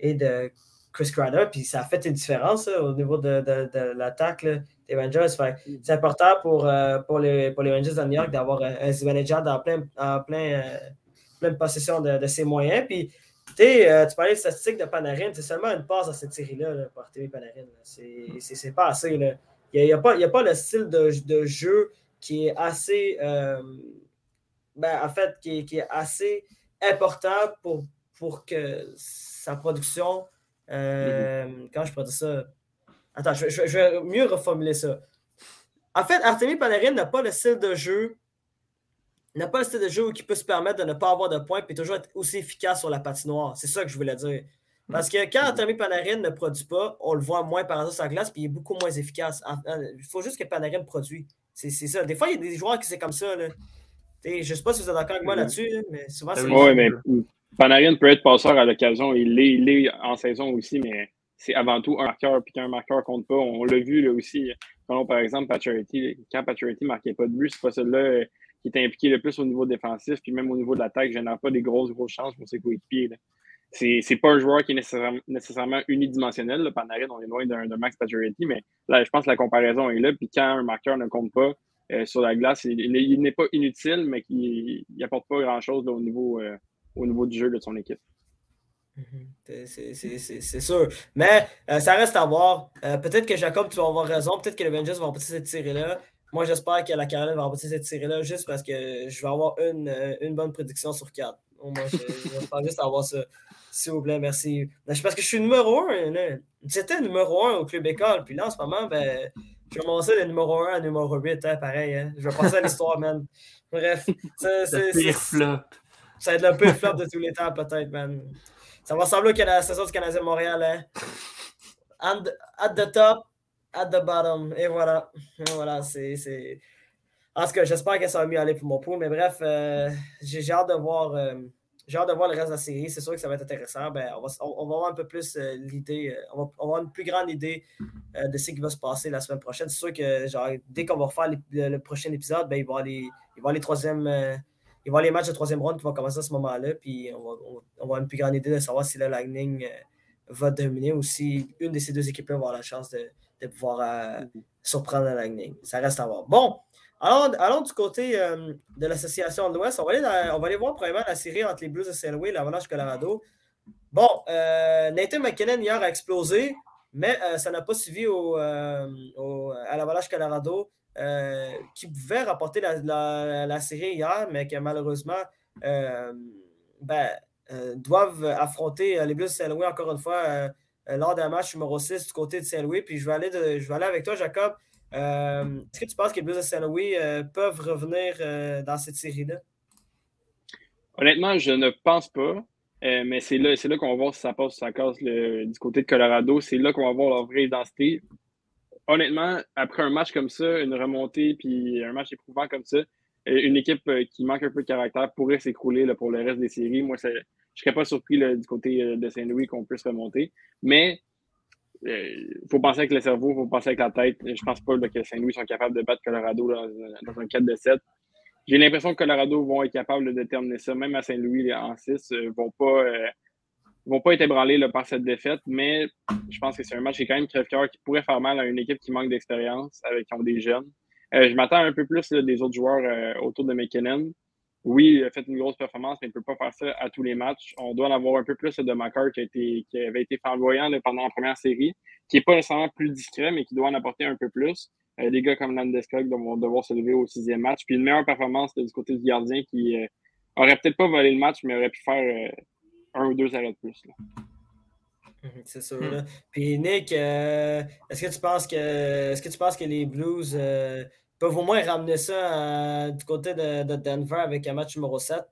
et de Chris Crowder, puis ça a fait une différence au niveau de, de, l'attaque des Rangers. C'est important pour, euh, pour, les, pour les Rangers de New York d'avoir un Zibanejad en plein, en plein, euh, pleine possession de, ses moyens. Puis, euh, tu parlais de statistiques de Panarin, c'est seulement une passe dans cette série-là là, pour Artemi Panarin. C'est pas assez. Là. Il n'y a, a, pas, a pas le style de, de, jeu qui est assez. Ben, en fait, qui, qui, est assez important pour, pour que sa production euh, quand je produis ça? Attends, je, vais mieux reformuler ça. En fait, Artemi Panarin n'a pas le style de jeu. N'a pas le style de jeu qui peut se permettre de ne pas avoir de points et toujours être aussi efficace sur la patinoire. C'est ça que je voulais dire. Parce que quand Artemi Panarin ne produit pas, on le voit moins par exemple sur la glace, puis il est beaucoup moins efficace. Il faut juste que Panarin produise. C'est ça. Des fois, il y a des joueurs qui c'est comme ça. Là. Je ne sais pas si vous êtes d'accord avec moi mm-hmm. là-dessus, mais souvent c'est. Oui, mais Panarin peut être passeur à l'occasion. Il l'est, en saison aussi, mais c'est avant tout un marqueur. Puis qu'un marqueur compte pas, on l'a vu là aussi. par exemple, Paturity, quand Paturity ne marquait pas de but, c'est pas celui-là euh, qui était impliqué le plus au niveau défensif, puis même au niveau de l'attaque, je n'ai pas des grosses, grosses chances pour ses coéquipiers. C'est, c'est pas un joueur qui est nécessairement, unidimensionnel. Là. Panarin, on est loin d'un, Max Paturity, mais là, je pense que la comparaison est là. Puis quand un marqueur ne compte pas euh, sur la glace, il, n'est pas inutile, mais il n'apporte pas grand-chose au niveau. Euh, au niveau du jeu de son équipe. Mhm. C'est sûr. Mais euh, ça reste à voir. Peut-être que Jacob, tu vas avoir raison. Peut-être que les Rangers vont remporter cette série-là. Moi, j'espère que la Caroline va remporter cette série-là juste parce que je vais avoir une, une bonne prédiction sur quatre. Moi, je, <laughs> juste avoir ça. S'il vous plaît, merci. Parce que je suis numéro un. J'étais numéro un au club école. Puis là, en ce moment, ben, je vais monter de numéro un à numéro 8. Hein, pareil. Hein. Je vais passer à l'histoire, <laughs> man. Bref. C'est pire flop. Ça va être le peu flop de tous les temps, peut-être, man. Ça va ressembler à la saison du Canadien Montréal, hein. at the top, at the bottom. Et voilà. Et voilà, c'est. En tout cas, j'espère que ça va mieux aller pour mon pool. Mais bref, euh, j'ai hâte de voir. Euh, j'ai hâte de voir le reste de la série. C'est sûr que ça va être intéressant. Ben, on, va, on, va avoir un peu plus euh, l'idée, on va, avoir une plus grande idée de ce qui va se passer la semaine prochaine. C'est sûr que genre, dès qu'on va refaire le, prochain épisode, ben, il va va va y avoir les matchs de troisième ronde qui vont commencer à ce moment-là, puis on va, on, va, avoir une plus grande idée de savoir si le Lightning euh, va dominer ou si une de ces deux équipes-là va avoir la chance de, de pouvoir euh, surprendre le Lightning. Ça reste à voir. Bon, allons, du côté euh, de l'association de l'Ouest. On, va aller voir premièrement la série entre les Blues de Saint Louis et l'Avalanche Colorado. Bon, Nathan McKinnon hier a explosé, mais ça n'a pas suivi au, à l'Avalanche Colorado. Euh, qui pouvait rapporter la, série hier, mais que malheureusement euh, ben, euh, doivent affronter les Blues de Saint-Louis encore une fois lors d'un match numéro 6 du côté de Saint-Louis. Puis je vais aller, je vais aller avec toi, Jacob. Est-ce que tu penses que les Blues de Saint-Louis peuvent revenir dans cette série-là? Honnêtement, je ne pense pas. mais c'est là, là qu'on va voir si ça passe ou ça casse du côté de Colorado. C'est là qu'on va voir leur vraie identité honnêtement, après un match comme ça, une remontée, puis un match éprouvant comme ça, euh, une équipe euh, qui manque un peu de caractère pourrait s'écrouler pour le reste des séries. Moi, je ne serais pas surpris du côté euh, de Saint-Louis qu'on puisse remonter. Mais il faut penser avec le cerveau, il faut penser avec la tête. Je pense pas que Saint-Louis sont capables de battre Colorado dans, un 4 de 7. J'ai l'impression que Colorado vont être capables de déterminer ça, même à Saint-Louis en 6, ne vont pas vont pas être ébranlés par cette défaite, mais je pense que c'est un match qui est quand même crève-cœur qui pourrait faire mal à une équipe qui manque d'expérience, avec qui ont des jeunes. Euh, je m'attends un peu plus des autres joueurs euh, autour de McKinnon. Oui, il a fait une grosse performance, mais il ne peut pas faire ça à tous les matchs. On doit en avoir un peu plus de Macar qui, a été, qui avait été flamboyant pendant la première série, qui n'est pas nécessairement plus discret, mais qui doit en apporter un peu plus. Euh, des gars comme Landeskog vont devoir se lever au sixième match. Puis une meilleure performance du côté du gardien qui aurait peut-être pas volé le match, mais aurait pu faire un ou deux arrêts de plus. Mhm, c'est sûr. Hmm. Puis Nick, euh, est-ce que tu penses que est-ce que tu penses que les Blues euh, peuvent au moins ramener ça euh, du côté de, Denver avec un match numéro 7?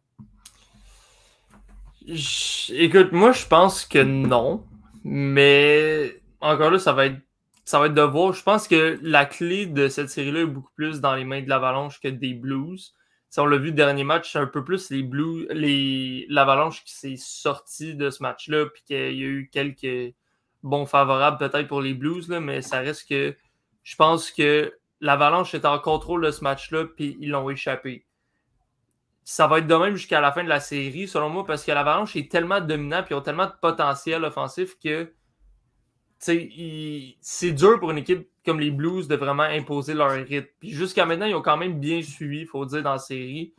écoute, moi je pense que non. Mais encore là, ça va être ça va être de voir. Je pense que la clé de cette série-là est beaucoup plus dans les mains de l'Avalanche que des Blues. Si on l'a vu le dernier match, c'est un peu plus les Blues, les l'Avalanche qui s'est sorti de ce match-là, puis qu'il y a eu quelques bons favorables peut-être pour les Blues, là, mais ça reste que je pense que l'Avalanche est en contrôle de ce match-là, puis ils l'ont échappé. Ça va être de même jusqu'à la fin de la série, selon moi, parce que l'Avalanche est tellement dominant, puis ils ont tellement de potentiel offensif que c'est dur pour une équipe comme les Blues de vraiment imposer leur rythme. Puis jusqu'à maintenant, ils ont quand même bien suivi, il faut dire, dans la série.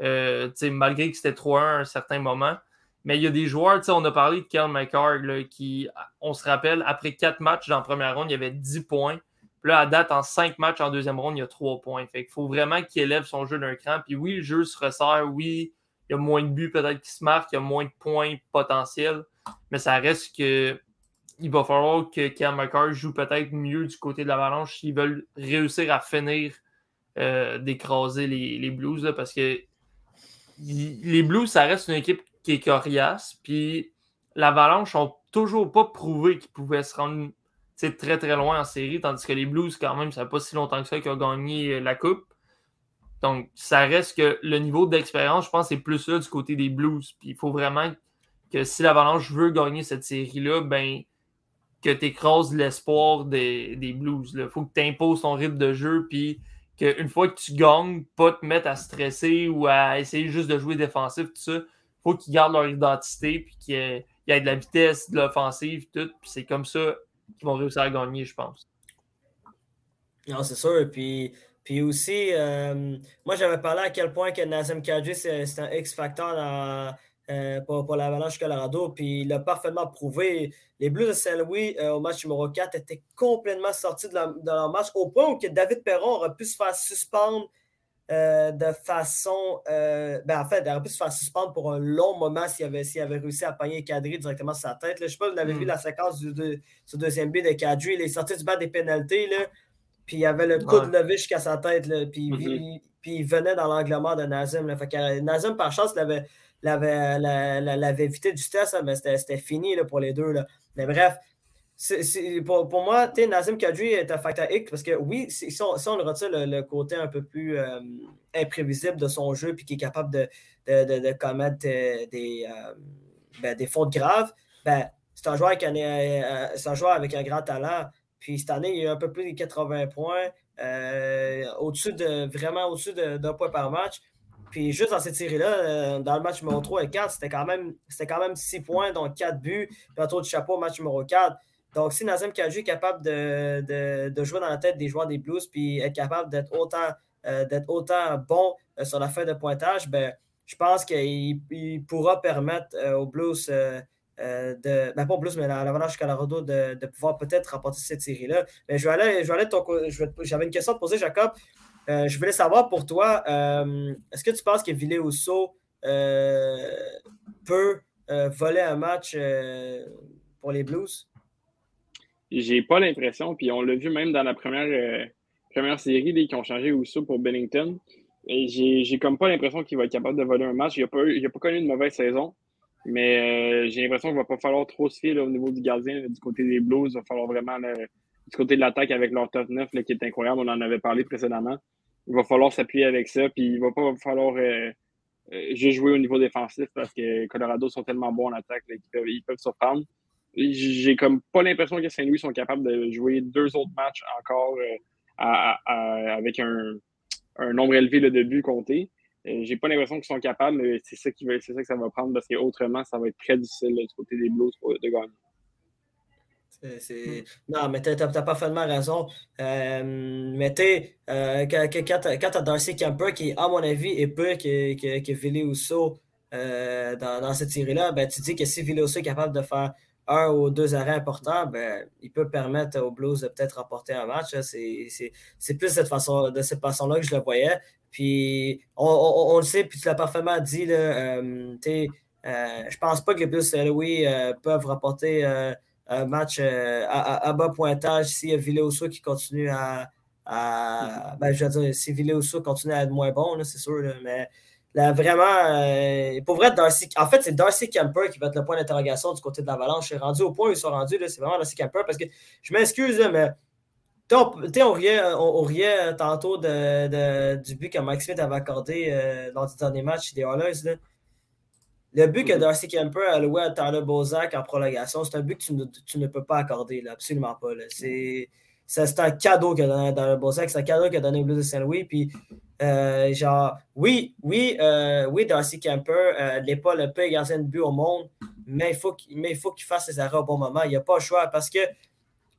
Euh, malgré que c'était 3-1 à un certain moment. Mais il y a des joueurs, on a parlé de Kel McCarr, qui, on se rappelle, après 4 matchs dans la première ronde, il y avait 10 points. Puis là, à date, en 5 matchs en deuxième ronde, il y a 3 points. Fait qu'il faut vraiment qu'il élève son jeu d'un cran. Puis oui, le jeu se resserre. Oui, il y a moins de buts peut-être qui se marquent. Il y a moins de points potentiels. Mais ça reste que il va falloir que Cam joue peut-être mieux du côté de l'Avalanche s'ils veulent réussir à finir euh, d'écraser les, Blues. parce que les Blues, ça reste une équipe qui est coriace. Puis l'Avalanche n'ont toujours pas prouvé qu'ils pouvaient se rendre très très loin en série, tandis que les Blues, quand même, ça fait pas si longtemps que ça qu'ils ont gagné euh, la Coupe. Donc, ça reste que le niveau d'expérience, je pense, est plus là du côté des Blues. Puis il faut vraiment que si l'Avalanche veut gagner cette série-là, ben que tu écrases l'espoir des, Blues. Il faut que tu imposes ton rythme de jeu, puis qu'une fois que tu gagnes, pas te mettre à stresser ou à essayer juste de jouer défensif, tout ça. faut qu'ils gardent leur identité, puis qu'il y, ait de la vitesse, de l'offensive, tout. Puis c'est comme ça qu'ils vont réussir à gagner, je pense. Non, c'est sûr. Puis, puis aussi, euh, moi, j'avais parlé à quel point que Nazem Kadri, c'est un X-Factor euh, pour, pour l'Avalanche Colorado. Puis il a parfaitement prouvé. Les Blues de Saint-Louis euh, au match numéro 4 étaient complètement sortis de, leur match au point où que David Perron aurait pu se faire suspendre euh, de façon. ben en fait, il aurait pu se faire suspendre pour un long moment s'il avait, avait réussi à pogner Kadri directement sur sa tête. je ne sais pas si vous avez vu hmm. la séquence du, deuxième but de Kadri. Il est sorti du bas des pénalités. puis il avait le coup de levé jusqu'à sa tête. Là, puis, mm-hmm. puis, il venait dans l'angle mort de Nazem. Là, fait Nazem, par chance, il avait l'avait évité du stress, mais c'était fini là, pour les deux. Là. Mais bref, pour, pour, moi, Nazim Kadri est un facteur X parce que oui, si, on, le retire le, côté un peu plus euh, imprévisible de son jeu puis qui est capable de, de, de, commettre euh, des, euh, ben, des fautes graves, ben, c'est un, joueur avec un, un joueur avec un grand talent. Puis cette année, il a un peu plus de 80 points, au-dessus de vraiment au-dessus d'un point par match. Puis juste dans cette série-là, dans le match numéro 3 et 4, c'était quand même, quand même 6 points, donc 4 buts, puis un tour de chapeau au match numéro 4. Donc, si Nazem Kadji est capable de, jouer dans la tête des joueurs des Blues, puis être capable d'être autant, euh, autant bon euh, sur la fin de pointage, ben, je pense qu'il pourra permettre aux Blues de. Ben, pas aux Blues, mais à l'Avalanche Colorado de, de pouvoir peut-être remporter cette série-là. Mais je vais aller, je vais aller J'avais une question à te poser, Jacob. Euh, je voulais savoir pour toi, euh, est-ce que tu penses que Ville euh, peut voler un match pour les Blues? J'ai pas l'impression, puis on l'a vu même dans la première, première série qui ont changé Ousso pour Bennington. Et j'ai comme pas l'impression qu'il va être capable de voler un match. Il n'a pas, pas connu une mauvaise saison, mais j'ai l'impression qu'il va pas falloir trop se fier au niveau du gardien, du côté des Blues. Il va falloir vraiment du côté de l'attaque avec leur top 9 qui est incroyable. On en avait parlé précédemment il va falloir s'appuyer avec ça. Puis il va pas falloir euh, euh, juste jouer au niveau défensif parce que Colorado sont tellement bons en attaque qu'ils peuvent, ils peuvent surprendre. J'ai comme pas l'impression que Saint-Louis sont capables de jouer deux autres matchs encore euh, avec un, nombre élevé de buts comptés. J'ai pas l'impression qu'ils sont capables, mais c'est ça, qui ça que ça va prendre parce qu'autrement, ça va être très difficile du côté des Blues de gagner. Non, mais tu n'as pas parfaitement raison. Euh, mais tu euh, quand, tu as Darcy Camper, qui, à mon avis, est peu que, que, que Ville euh, dans, cette série-là, ben, tu dis que si Ville est capable de faire un ou deux arrêts importants, ben, il peut permettre aux Blues de peut-être remporter un match. C'est plus cette façon, de cette façon-là que je le voyais. Puis on, le sait, puis tu l'as parfaitement dit. Là, euh, je pense pas que les Blues Louis peuvent remporter un match euh, à, bas pointage. S'il y a qui continue à. à ben, je veux dire, si continue à être moins bon, c'est sûr, mais là, vraiment, euh, pour vrai, Darcy, en fait, c'est Darcy Camper qui va être le point d'interrogation du côté de l'Avalanche. Rendu au point où ils sont rendus, c'est vraiment Darcy Camper parce que je m'excuse, mais on, on, riait, on, riait tantôt de, du but que Mike Smith avait accordé euh, lors du dernier match des Oilers. Le but que Darcy Kemper a loué à Tyler Bozak en prolongation, c'est un but que tu ne, peux pas accorder, absolument pas. C'est, un cadeau donné Tyler Bozak, c'est un cadeau qu'a donné Blues de Saint-Louis. Puis, euh, genre, oui, oui, euh, oui, Darcy Kemper euh, n'est pas le pire gardien de but au monde, mais il faut qu'il, fasse ses arrêts au bon moment. Il n'y a pas le choix parce que,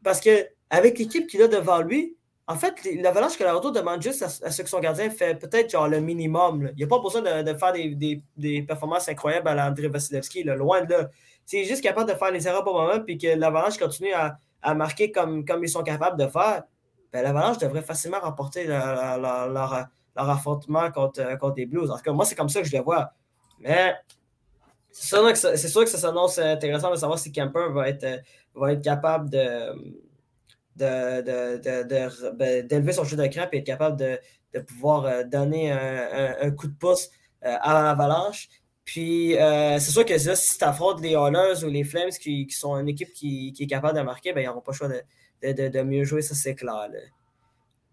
parce que avec l'équipe qu'il a devant lui, en fait, l'Avalanche Colorado demande juste à, ce que son gardien fait peut-être genre le minimum. Il n'y a pas besoin de, faire des, performances incroyables à l'André Vasilevski, loin de là. C'est juste capable de faire les erreurs pour le moment, puis que l'Avalanche continue à, marquer comme, comme ils sont capables de faire. Ben, L'Avalanche devrait facilement remporter leur, affrontement contre, contre les Blues. En tout cas, moi, c'est comme ça que je le vois. Mais c'est sûr, que ça s'annonce intéressant de savoir si Kemper va être, va être capable de ben, d'élever son jeu de crampe et être capable de, pouvoir euh, donner un, coup de pouce euh, à l'avalanche. Puis, euh, c'est sûr que si tu affrontes les Oilers ou les Flames qui, sont une équipe qui, est capable de marquer, ben, ils n'auront pas le choix de, mieux jouer, ça c'est clair.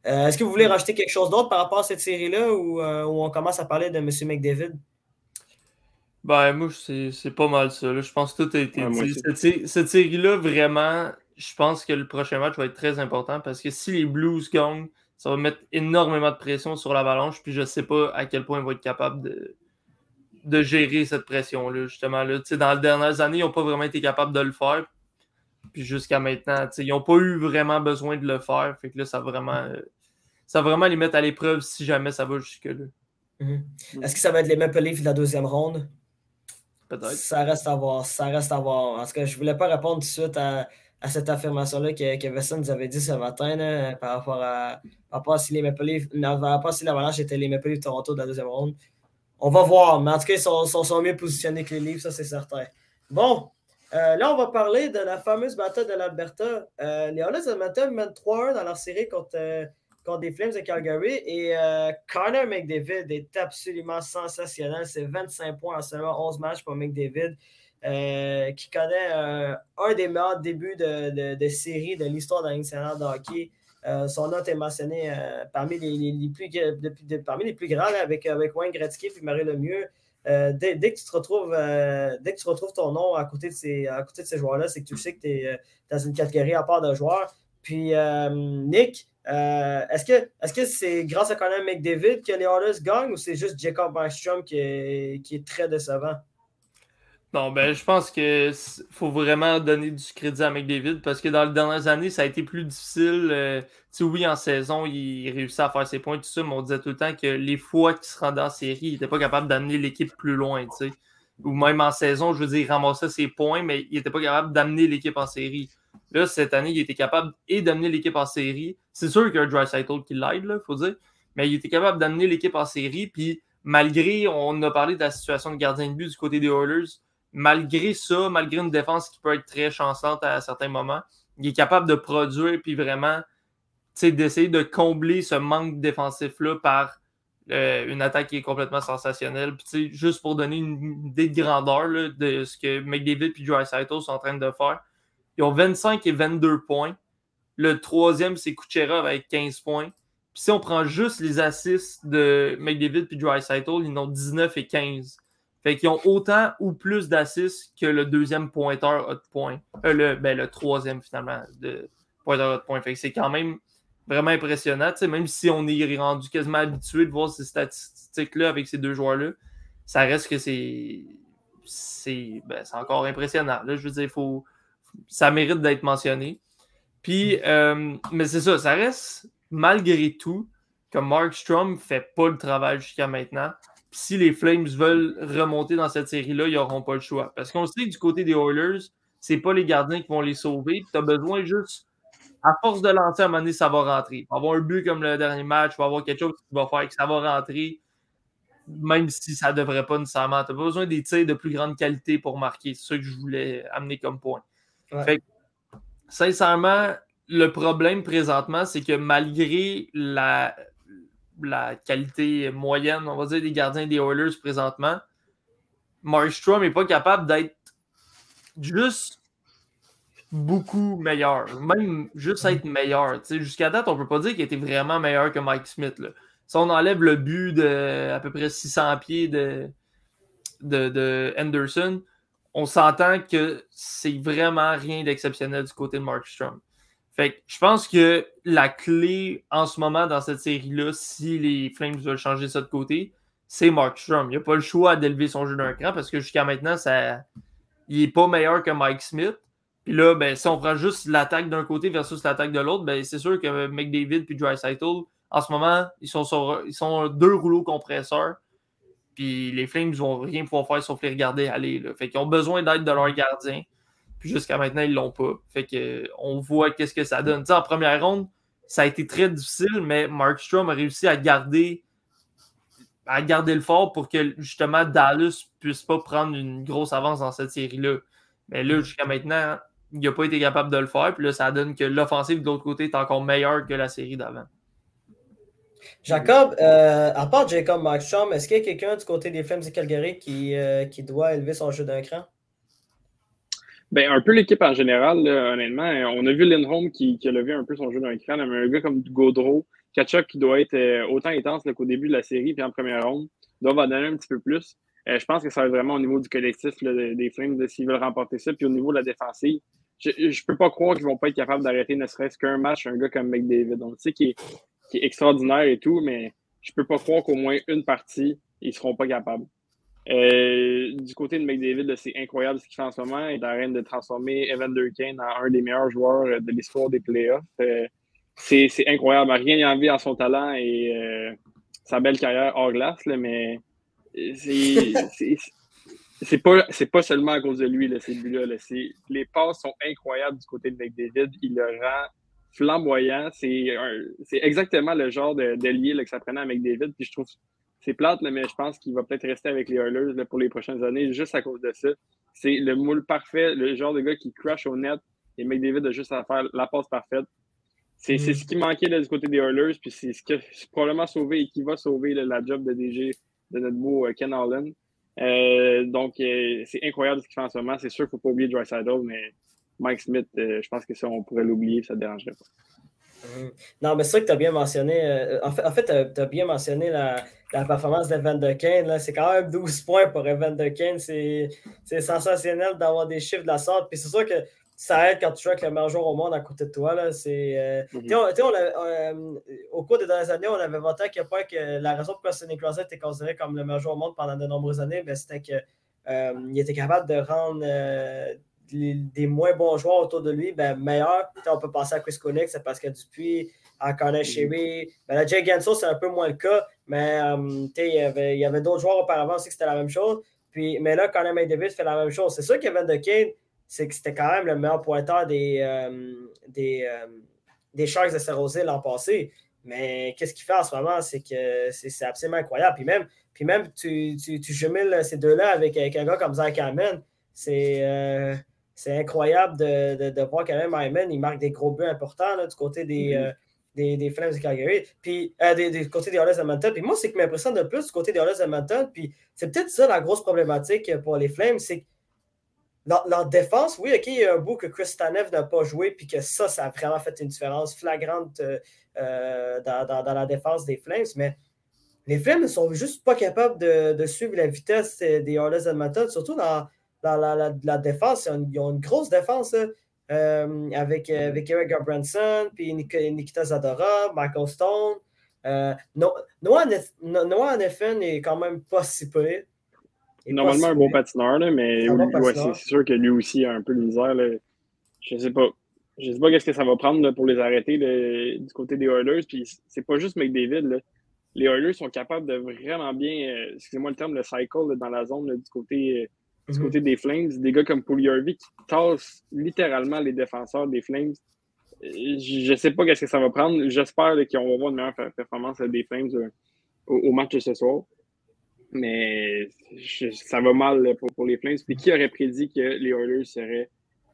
Est-ce que vous voulez rajouter quelque chose d'autre par rapport à cette série-là ou, on commence à parler de M. McDavid? Ben, moi, c'est pas mal ça. Je pense que tout a été dit. cette série-là, vraiment, je pense que le prochain match va être très important parce que si les Blues gagnent, ça va mettre énormément de pression sur l'Avalanche. Puis je ne sais pas à quel point ils vont être capables de, de gérer cette pression-là, justement. Là. Dans les dernières années, ils n'ont pas vraiment été capables de le faire. Puis jusqu'à maintenant, ils n'ont pas eu vraiment besoin de le faire. Fait que là, ça va vraiment, euh, ça vraiment les mettre à l'épreuve si jamais ça va jusque-là. Mhm. Est-ce que ça va être les Maple Leafs de la deuxième ronde? Peut-être. Ça reste à voir. Ça reste à voir. En tout cas, je ne voulais pas répondre tout de suite à à cette affirmation-là que, que nous avait dit ce matin par rapport à, par rapport à si les Maple Leafs, par rapport à si l'Avalanche était les Maple Leafs de Toronto de la deuxième ronde. On va voir, mais en tout cas, ils sont, sont, mieux positionnés que les Leafs, ça c'est certain. Bon, euh, là, on va parler de la fameuse bataille de l'Alberta. Euh, les Oilers Edmonton mènent 3-1 dans leur série contre, euh, contre des Flames de Calgary et Connor McDavid est absolument sensationnel. C'est 25 points en seulement 11 matchs pour McDavid. Euh, qui connaît euh, un des meilleurs débuts de, série de l'histoire de la de hockey. Euh, son nom est mentionné parmi, les, plus, parmi les plus grands avec, avec Wayne Gretzky et Marie Lemieux. Dès, dès, que tu te retrouves, dès que tu retrouves ton nom à côté de ces, à côté de ces joueurs-là, c'est que tu sais que tu es dans une catégorie à part de joueurs. Puis, Nick, est-ce que est-ce que c'est grâce à Conor McDavid que les Oilers gagnent ou c'est juste Jacob Markstrom qui est, qui est très décevant? Non, ben, je pense qu'il faut vraiment donner du crédit à McDavid parce que dans les dernières années, ça a été plus difficile. Euh, oui, en saison, il réussit à faire ses points, tout ça, mais on disait tout le temps que les fois qu'il se rendait en série, il n'était pas capable d'amener l'équipe plus loin. Ou même en saison, je veux dire, il ramassait ses points, mais il n'était pas capable d'amener l'équipe en série. Là, cette année, il était capable et d'amener l'équipe en série. C'est sûr qu'il y a un dry cycle qui l'aide, il faut dire, mais il était capable d'amener l'équipe en série. Puis, malgré, on a parlé de la situation de gardien de but du côté des Oilers, malgré ça, malgré une défense qui peut être très chancante à certains moments, il est capable de produire puis vraiment d'essayer de combler ce manque défensif-là par euh, une attaque qui est complètement sensationnelle. Puis, juste pour donner une idée de grandeur de ce que McDavid et Dry sont en train de faire, ils ont 25 et 22 points. Le troisième, c'est Kucherov avec 15 points. Puis si on prend juste les assists de McDavid et Dry ils ont 19 et 15. Fait qu'ils ont autant ou plus d'assists que le deuxième pointeur hot point. Euh, le, ben, le troisième, finalement, de pointeur hot point. Fait que c'est quand même vraiment impressionnant. même si on est rendu quasiment habitué de voir ces statistiques-là avec ces deux joueurs-là, ça reste que c'est. C'est ben, encore impressionnant. Là, je veux dire, faut, ça mérite d'être mentionné. Puis, euh, mais c'est ça, ça reste malgré tout que Mark Strom fait pas le travail jusqu'à maintenant si les Flames veulent remonter dans cette série-là, ils n'auront pas le choix. Parce qu'on sait que du côté des Oilers, c'est pas les gardiens qui vont les sauver. Tu as besoin juste, à force de lancer, à un moment donné, ça va rentrer. avoir un but comme le dernier match, il va avoir quelque chose qui va faire que ça va rentrer, même si ça ne devrait pas nécessairement. Tu as besoin des tirs de plus grande qualité pour marquer. C'est ça que je voulais amener comme point. Sincèrement, le problème présentement, c'est que malgré la, la qualité moyenne, on va dire, des gardiens des Oilers présentement, Markstrom n'est pas capable d'être juste beaucoup meilleur. Même juste être meilleur. Jusqu'à date, on ne peut pas dire qu'il était vraiment meilleur que Mike Smith. Là. Si on enlève le but de à peu près 600 pieds de, de, de Henderson, on s'entend que c'est vraiment rien d'exceptionnel du côté de Markstrom. Fait que je pense que la clé en ce moment dans cette série-là, si les Flames veulent changer ça de côté, c'est Markstrom. Il n'a pas le choix d'élever son jeu d'un cran parce que jusqu'à maintenant, ça, il n'est pas meilleur que Mike Smith. Puis là, ben, si on prend juste l'attaque d'un côté versus l'attaque de l'autre, ben, c'est sûr que McDavid et Dreisaitl, en ce moment, ils sont, sur, ils sont deux rouleaux compresseurs. Puis les Flames vont rien pouvoir faire sauf les regarder aller. Fait qu'ils ont besoin d'aide de leur gardien. Puis jusqu'à maintenant, ils l'ont pas. Fait que on voit qu'est-ce que ça donne. en première ronde, ça a été très difficile, mais Markstrom a réussi à garder à garder le fort pour que justement Dallas puisse pas prendre une grosse avance dans cette série-là. Mais là, jusqu'à maintenant, il n'a pas été capable de le faire. Puis là, ça donne que l'offensive de l'autre côté est encore meilleure que la série d'avant. Jacob, euh, à part Jacob Markstrom, est-ce qu'il y a quelqu'un du côté des Flames de Calgary qui, euh, qui doit élever son jeu d'un cran? Ben, un peu l'équipe en général, honnêtement. On a vu Lindholm qui, qui, a levé un peu son jeu d'un cran, mais un gars comme Gaudreau, Kachuk qui doit être euh, autant intense qu'au début de la série, puis en première ronde, doit en donner un petit peu plus. Je pense que ça va être vraiment au niveau du collectif des Flames, de, s'ils veulent remporter ça, puis au niveau de la défensive. Je ne peux pas croire qu'ils vont pas être capables d'arrêter ne serait-ce qu'un match, un gars comme McDavid. On sait qu'il est, est, extraordinaire et tout, mais je peux pas croire qu'au moins une partie, ils seront pas capables. Euh, du côté de McDavid, c'est incroyable ce qu'il fait en ce moment. Il est en train de transformer Evander Kane en un des meilleurs joueurs de l'histoire des playoffs. Euh, c'est incroyable. Rien n'y envie à son talent et euh, sa belle carrière hors glace, là, mais c'est <laughs> pas, pas seulement à cause de lui, là, ces buts-là. Les passes sont incroyables du côté de McDavid. Il le rend flamboyant. C'est exactement le genre d'allié que ça prenait à McDavid. Puis je trouve c'est plate, mais je pense qu'il va peut-être rester avec les Oilers pour les prochaines années, juste à cause de ça. C'est le moule parfait, le genre de gars qui crash au net et McDavid a juste à faire la passe parfaite. C'est mm. ce qui manquait du côté des Oilers, puis c'est ce qui a probablement sauvé et qui va sauver la job de DG de notre beau euh, Ken Allen. Euh, donc, euh, c'est incroyable ce qu'il fait en ce moment. C'est sûr qu'il ne faut pas oublier Dry mais Mike Smith, je pense que ça, on pourrait l'oublier, ça ne dérangerait pas. Mm. Non, mais c'est ça que tu as bien mentionné. Euh, en fait, en fait tu as, bien mentionné la, la performance d'Evander Kane. C'est quand même 12 points pour Evander Kane. C'est sensationnel d'avoir des chiffres de la sorte. Puis c'est sûr que ça aide quand tu joues avec le meilleur joueur au monde à côté de toi. Là. Euh, euh, au cours des dernières années, on avait voté à quel point que la raison pourquoi Sidney Crosby était considéré comme le meilleur joueur au monde pendant de nombreuses années, ben, c'était qu'il était capable de rendre des moins bons joueurs autour de lui, ben, meilleurs. On peut penser à Chris Connick, c'est parce que Dupuis, à Connor Sherry. Ben, la Jay Genso, c'est un peu moins le cas, mais euh, il y avait, avait d'autres joueurs auparavant aussi que c'était la même chose. Puis, mais là, Connor McDavid fait la même chose. C'est sûr qu'Evan de Kane, c'est que c'était quand même le meilleur pointeur des, euh, des, euh, des Sharks de Saint-Rosé l'an passé. Mais qu'est-ce qu'il fait en ce moment? C'est que c'est absolument incroyable. Puis même, puis même tu, tu, tu jumelles ces deux-là avec, avec, un gars comme Zach Hammond. C'est c'est incroyable de, de, voir quand même Hyman, il marque des gros buts importants du côté des, mm-hmm. euh, des, des, Flames de Calgary, puis euh, des, du côté des Oilers de Edmonton. Puis moi, c'est qui m'impressionne de plus du côté des Oilers de Edmonton, puis c'est peut-être ça la grosse problématique pour les Flames, c'est que leur, défense, oui, OK, il y a un bout que Chris Tanev n'a pas joué, puis que ça, ça a vraiment fait une différence flagrante euh, dans, dans, dans, la défense des Flames, mais les Flames ne sont juste pas capables de, de suivre la vitesse des Oilers de Edmonton, surtout dans la, la, défense. Ils ont, une, grosse défense euh, avec, euh, avec Eric Gabranson, puis Nikita Zadora, Michael Stone. Euh, Noah, Noah Neffen est quand même pas si peu. Normalement, un bon patineur, mais c'est sûr que lui aussi a un peu de misère. Là. Je sais pas. Je sais pas qu'est-ce que ça va prendre pour les arrêter du côté des Oilers. Puis c'est pas juste McDavid. Là. Les Oilers sont capables de vraiment bien, excusez-moi le terme, le cycle dans la zone du côté du mhm. côté des Flames, des gars comme Pouliarvi qui tassent littéralement les défenseurs des Flames. Je ne sais pas qu'est-ce que ça va prendre. J'espère qu'on va voir une meilleure performance des Flames euh, au, match de ce soir. Mais ça va mal pour, les Flames. Puis qui aurait prédit que les Oilers seraient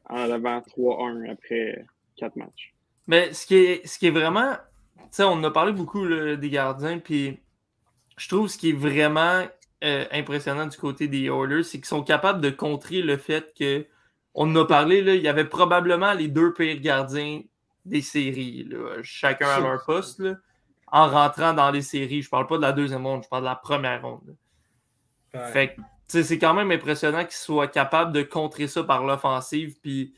en avant 3-1 après 4 matchs? Mais ce qui est, ce qui est vraiment. Tu sais, on a parlé beaucoup là, des gardiens, puis je trouve ce qui est vraiment euh, impressionnant du côté des Oilers, c'est qu'ils sont capables de contrer le fait que. On en a parlé, là, il y avait probablement les deux pires gardiens des séries, là, chacun à leur poste, là, en rentrant dans les séries. Je parle pas de la deuxième ronde, je parle de la première ronde. Ouais. Fait c'est quand même impressionnant qu'ils soient capables de contrer ça par l'offensive. Puis,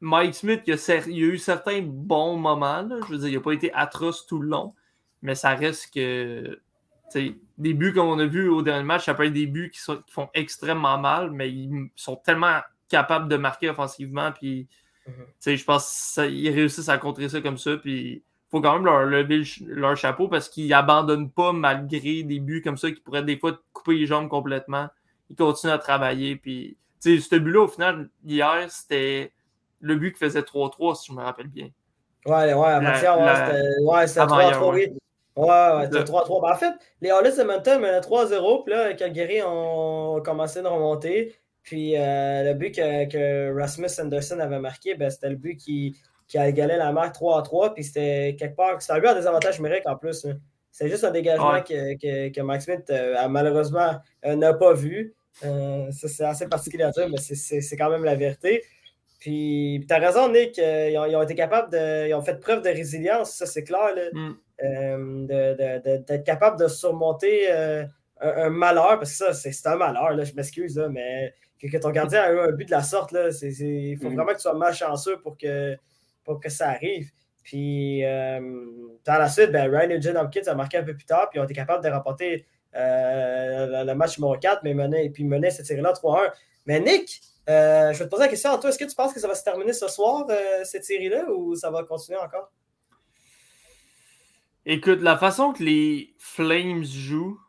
Mike Smith, il y, a il a eu certains bons moments. là. Je veux dire, il n'a pas été atroce tout le long. Mais ça reste que, des buts comme on a vu au dernier match, ça peut être des buts qui, sont- qui font extrêmement mal, mais ils sont tellement capables de marquer offensivement. Puis, Mhm. je pense qu'ils réussissent à contrer ça comme ça. Puis, faut quand même leur lever leur chapeau parce qu'ils abandonnent pas malgré des buts comme ça qui pourraient des fois te couper les jambes complètement. Ils continuent à travailler. Puis, ce but-là, au final, hier, c'était le but qui faisait 3-3, si je me rappelle bien. Ouais, ouais, la- c'était ouais, c'était 3-3, ouais. oui. Ouais, ouais, c'était Le- 3-3. Ben, en fait, les Hollis de Mountain menaient 3-0, puis là, Calgary ont commencé de remonter. Puis euh, le but que, que Rasmus Anderson avait marqué, ben, c'était le but qui, qui a égalé la marque 3-3. Puis c'était quelque part, c'était un but en désavantage numérique en plus. hein. C'était juste un dégagement Ouais. que, que, que Mike Smith euh, a malheureusement euh, n'a pas vu. Ça, c'est assez particulier à dire, mais c'est- c'est c'est quand même la vérité. Puis, tu as raison, Nick, ils, ont, ils ont été capables de. Ils ont fait preuve de résilience, ça c'est clair. là. Mm. Euh, d'être capable de surmonter euh, un, un malheur, parce que ça, c'est un malheur, là, je m'excuse, mais que, que ton gardien a eu un but de la sorte, il faut Mhm. vraiment que tu sois malchanceux pour que, pour que ça arrive. Puis, euh, dans la suite, ben, Ryan Eugene Hopkins a marqué un peu plus tard, puis ils ont été capables de remporter euh, le, match numéro 4, mais mener, et puis mener cette série-là 3-1. Mais Nick, euh, je vais te poser la question à toi. Est-ce que tu penses que ça va se terminer ce soir, cette série-là, ou ça va continuer encore? Écoute, la façon que les Flames jouent,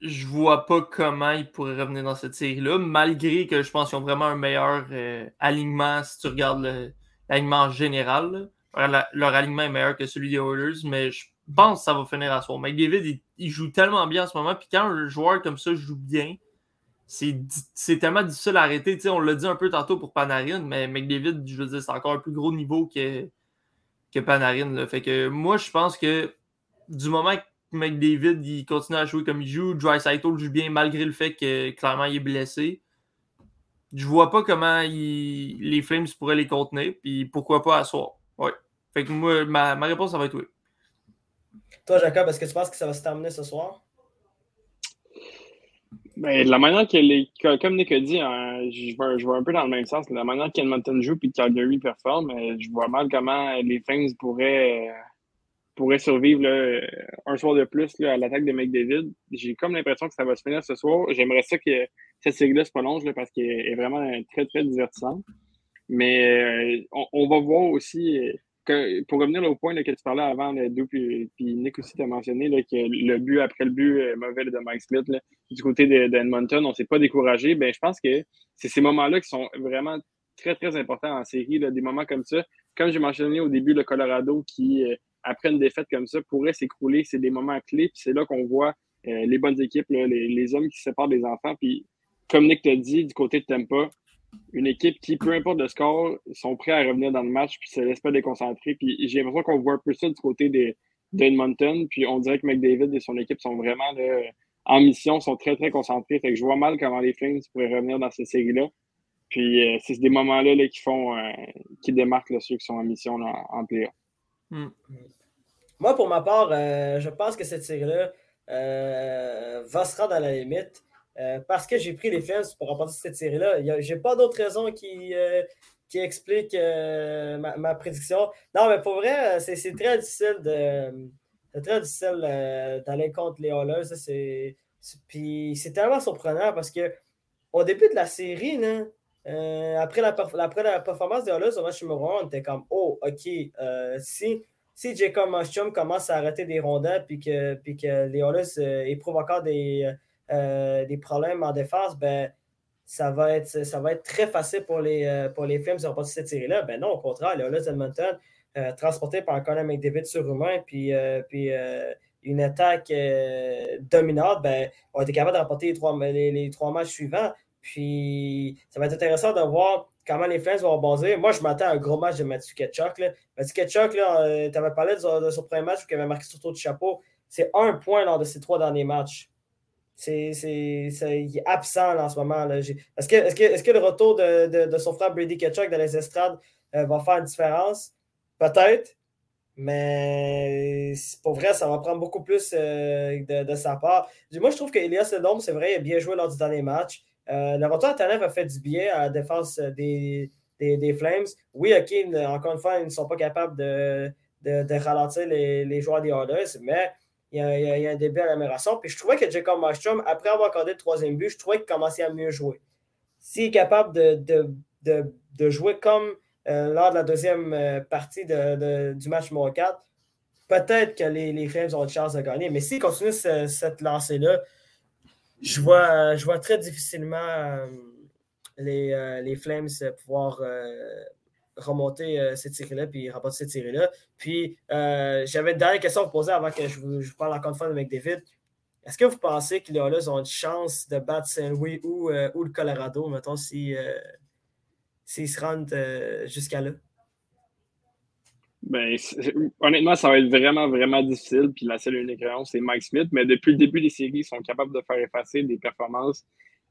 je vois pas comment ils pourraient revenir dans cette série-là, malgré que je pense qu'ils ont vraiment un meilleur euh, alignement si tu regardes l'alignement en général. Leur, alignement est meilleur que celui des Oilers, mais je pense que ça va finir à soir. McDavid, il, joue tellement bien en ce moment, puis quand un joueur comme ça joue bien, c'est tellement difficile à arrêter. On l'a dit un peu tantôt pour Panarin, mais McDavid, je veux dire, c'est encore un plus gros niveau que, que Panarin. Fait que moi, je pense que du moment que McDavid il continue à jouer comme il joue, Dreisaitl joue bien malgré le fait que clairement il est blessé. Je vois pas comment il- les Flames pourraient les contenir, puis pourquoi pas à soir. Ouais. Fait que moi, ma, ma réponse, ça va être oui. Toi, Jacob, est-ce que tu penses que ça va se terminer ce soir? Ben, de la manière que les. Comme Nick a dit, hein, je, vais, je vais un peu dans le même sens. La manière qu'Edmonton joue et que Calgary performe, euh, je vois mal comment les Flames pourraient, pourraient survivre là, euh, un soir de plus là, à l'attaque de McDavid. J'ai comme l'impression que ça va se finir ce soir. J'aimerais ça que cette série-là se prolonge là, parce qu'elle est vraiment euh, très, très divertissante. Mais euh, on, va voir aussi. euh, que- pour revenir au point que tu parlais avant, Doug, puis, puis Nick aussi t'a mentionné que le but après le but mauvais de Mike Smith, du côté de- d'Edmonton, on ne s'est pas découragé. Ben, je pense que c'est ces moments-là qui sont vraiment très, très importants en série, des moments comme ça. Comme j'ai mentionné au début, le Colorado qui, après une défaite comme ça, pourrait s'écrouler. C'est des moments clés, puis c'est là qu'on voit euh, les bonnes équipes, là, les, les hommes qui se séparent des enfants. Puis, comme Nick t'a dit, du côté de Tampa, une équipe qui, peu importe le score, sont prêts à revenir dans le match puis se laissent pas déconcentrer. Puis j'ai l'impression qu'on voit un peu ça du côté des- d'Edmonton. Puis on dirait que McDavid et son équipe sont vraiment là, en mission, sont très, très concentrés. Fait que je vois mal comment les Flames pourraient revenir dans cette série-là. Puis euh, c'est des moments-là là, qui font euh, qui démarquent là, ceux qui sont en mission là, en, en play Moi, pour ma part, euh, je pense que cette série-là euh, va se rendre à la limite. euh, parce que j'ai pris les Flames pour remporter cette série-là. Je n'ai pas d'autre raison qui, qui explique euh, ma, ma prédiction. Non, mais pour vrai, c'est très difficile de. Très difficile d'aller contre les Oilers. c'est- Puis c'est tellement surprenant parce que au début de la série, là, après, la, après la performance des Oilers au match numéro 1, on était comme Oh, OK, si, si Jacob Mostrom commence à arrêter des rondelles puis que, puis que les euh, encore des, euh, des problèmes en défense, ben, ça va être, ça va être très facile pour les, euh, pour les Flames de cette série-là. Ben non, au contraire, les Oilers d'Edmonton, euh, transportés par Conor McDavid puis, euh, puis euh, une attaque dominante, ben, ont été capables de remporter les trois, les trois matchs suivants. Puis ça va être intéressant de voir comment les Flames vont rebondir. Moi, je m'attends à un gros match de Matthew Ketchuk. Matthew Ketchuk, euh, tu avais parlé de, son premier match où il avait marqué sur tour de chapeau. C'est un point lors de ses trois derniers matchs. Il est absent en ce moment. Est-ce que, est que, est que, le retour de, son frère Brady Ketchuk dans les estrades euh, va faire une différence? Peut-être. Mais pour vrai, ça va prendre beaucoup plus euh, de, sa part. Moi, je trouve qu'Elias Ledom, c'est vrai, il a bien joué lors du dernier match. Euh, le retour Tanev a fait du bien à la défense des, des, Flames. Oui, OK, encore une fois, ils ne sont pas capables de, de, ralentir les, les, joueurs des Oilers, mais il y, a, un début à l'amélioration. Puis je trouvais que Jacob Markstrom, après avoir accordé le troisième but, je trouvais qu'il commençait à mieux jouer. S'il est capable de, de jouer comme euh, lors de la deuxième euh, partie du match numéro 4, peut-être que les, les, Flames ont une chance de gagner. Mais s'ils continuent cette lancée-là, je vois, je vois très difficilement euh, les, les, Flames pouvoir remonter ces tirs-là puis remporter ces tirs-là. Puis, j'avais une dernière question à vous poser avant que je vous, parle encore une fois de McDavid. Est-ce que vous pensez que les ont une chance de battre Saint-Louis ou, ou, le Colorado, mettons, si, s'ils se rendent euh, jusqu'à là? Ben, honnêtement, ça va être vraiment, vraiment difficile. Puis la seule unique raison, c'est Mike Smith. Mais depuis le début des séries, ils sont capables de faire effacer des performances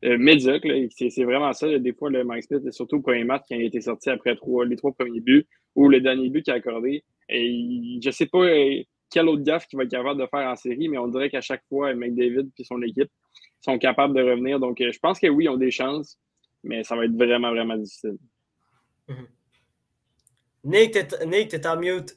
euh, médiocres. C'est vraiment ça. Des fois, le Mike Smith, surtout au premier match, quand il a été sorti après les trois premiers buts, ou le dernier but qu'il a accordé. Et je sais pas euh, quel autre gaffe qu'il va être capable de faire en série, mais on dirait qu'à chaque fois, McDavid et son équipe sont capables de revenir. Donc, je pense que oui, ils ont des chances mais ça va être vraiment, vraiment difficile. Mhm. Nick, t'es en mute.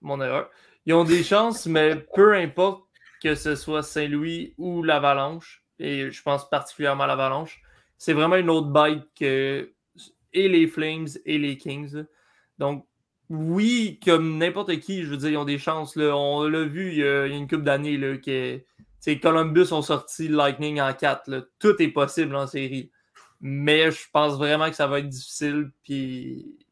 Mon erreur. Ils ont des chances, mais peu importe que ce soit Saint-Louis ou l'Avalanche, et je pense particulièrement à l'Avalanche, c'est vraiment une autre bite que et les Flames et les Kings. Donc, oui, comme n'importe qui, je veux dire, ils ont des chances. On l'a vu il y, a, une couple d'années que Columbus ont sorti Lightning en 4. Tout est possible en série. Mais je pense vraiment que ça va être difficile. Puis.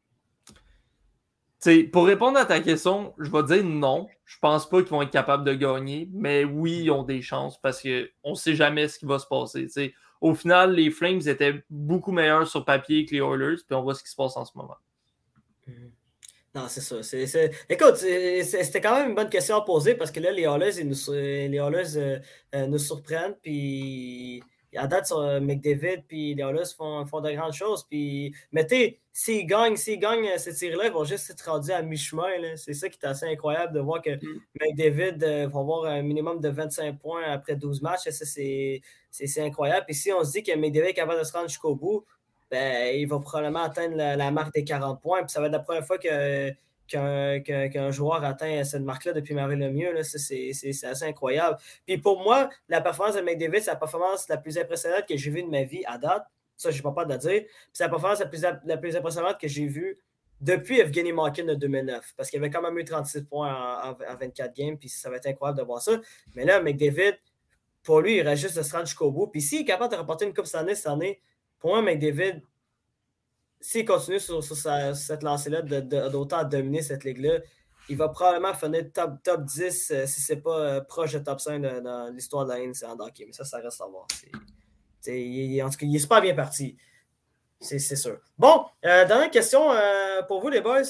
Pour répondre à ta question, je vais dire non. Je pense pas qu'ils vont être capables de gagner, mais oui, ils ont des chances parce qu'on ne sait jamais ce qui va se passer. Au final, les Flames étaient beaucoup meilleurs sur papier que les Oilers, puis on voit ce qui se passe en ce moment. Mm-hmm. Non, c'est ça. Écoute, c'était quand même une bonne question à poser parce que là, les Oilers, nous, les euh, euh, nous surprennent, puis à date, sur euh, McDavid puis les Oilers font, font de grandes choses. Puis, mais tu s'ils gagnent, s'ils gagnent euh, ce tir-là, ils vont juste être rendus à mi-chemin. C'est ça qui est assez incroyable de voir que mm. McDavid euh, va avoir un minimum de 25 points après 12 matchs. Ça, c'est incroyable. Puis si on se dit que McDavid est capable de se rendre jusqu'au bout, ben, il va probablement atteindre la, la, marque des 40 points. Puis ça va être la première fois que qu'un joueur atteint cette marque-là depuis Marie Lemieux. C'est assez incroyable. Puis pour moi, la performance de McDavid, c'est la performance la plus impressionnante que j'ai vue de ma vie à date. Ça, je n'ai pas peur de dire. c'est la performance la plus, la plus impressionnante que j'ai vue depuis Evgeny Malkin de 2009. Parce qu'il avait quand même eu 36 points en, 24 games. Puis ça va être incroyable de voir ça. Mais là, McDavid, pour lui, il reste juste de se rendre jusqu'au bout. Puis s'il est capable de remporter une Coupe cette année, cette année, pour moi, McDavid, s'il continue sur, cette lancée-là d'autant dominer cette ligue-là, il va probablement finir top, top 10 euh, si c'est pas euh, proche de top 5 dans l'histoire de la en hockey. Mais ça, ça reste à voir. en tout cas, il est super bien parti. C'est sûr. Bon, euh, dernière question pour vous, les boys.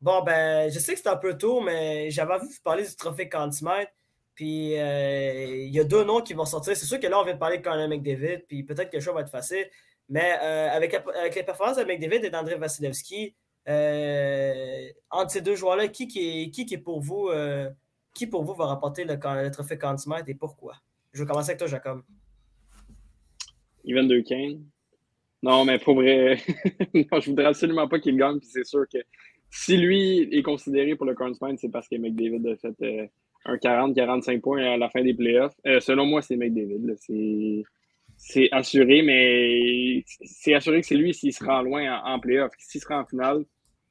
bon, ben, je sais que c'est un peu tôt, mais j'avais envie de vous parler du trophée Cantimètre. Puis il y a deux noms qui vont sortir. C'est sûr que là, on vient de parler de Conor McDavid, puis peut-être que le choix va être facile. Mais euh, avec, avec, les performances de McDavid et d'André Vasilevski, euh, entre ces deux joueurs-là, qui, qui, qui, pour vous euh, qui pour vous va remporter le, trophée Contimètre et pourquoi? Je vais commencer avec toi, Jacob. Evan Kane. Non, mais pour vrai, <laughs> non, je voudrais absolument pas qu'il gagne, puis c'est sûr que si lui est considéré pour le Contimètre, c'est parce que McDavid a fait un 40-45 points à la fin des playoffs. selon moi, c'est McDavid. C'est c'est assuré, mais c'est assuré que c'est lui s'il se rend loin en, playoff. S'il se en finale,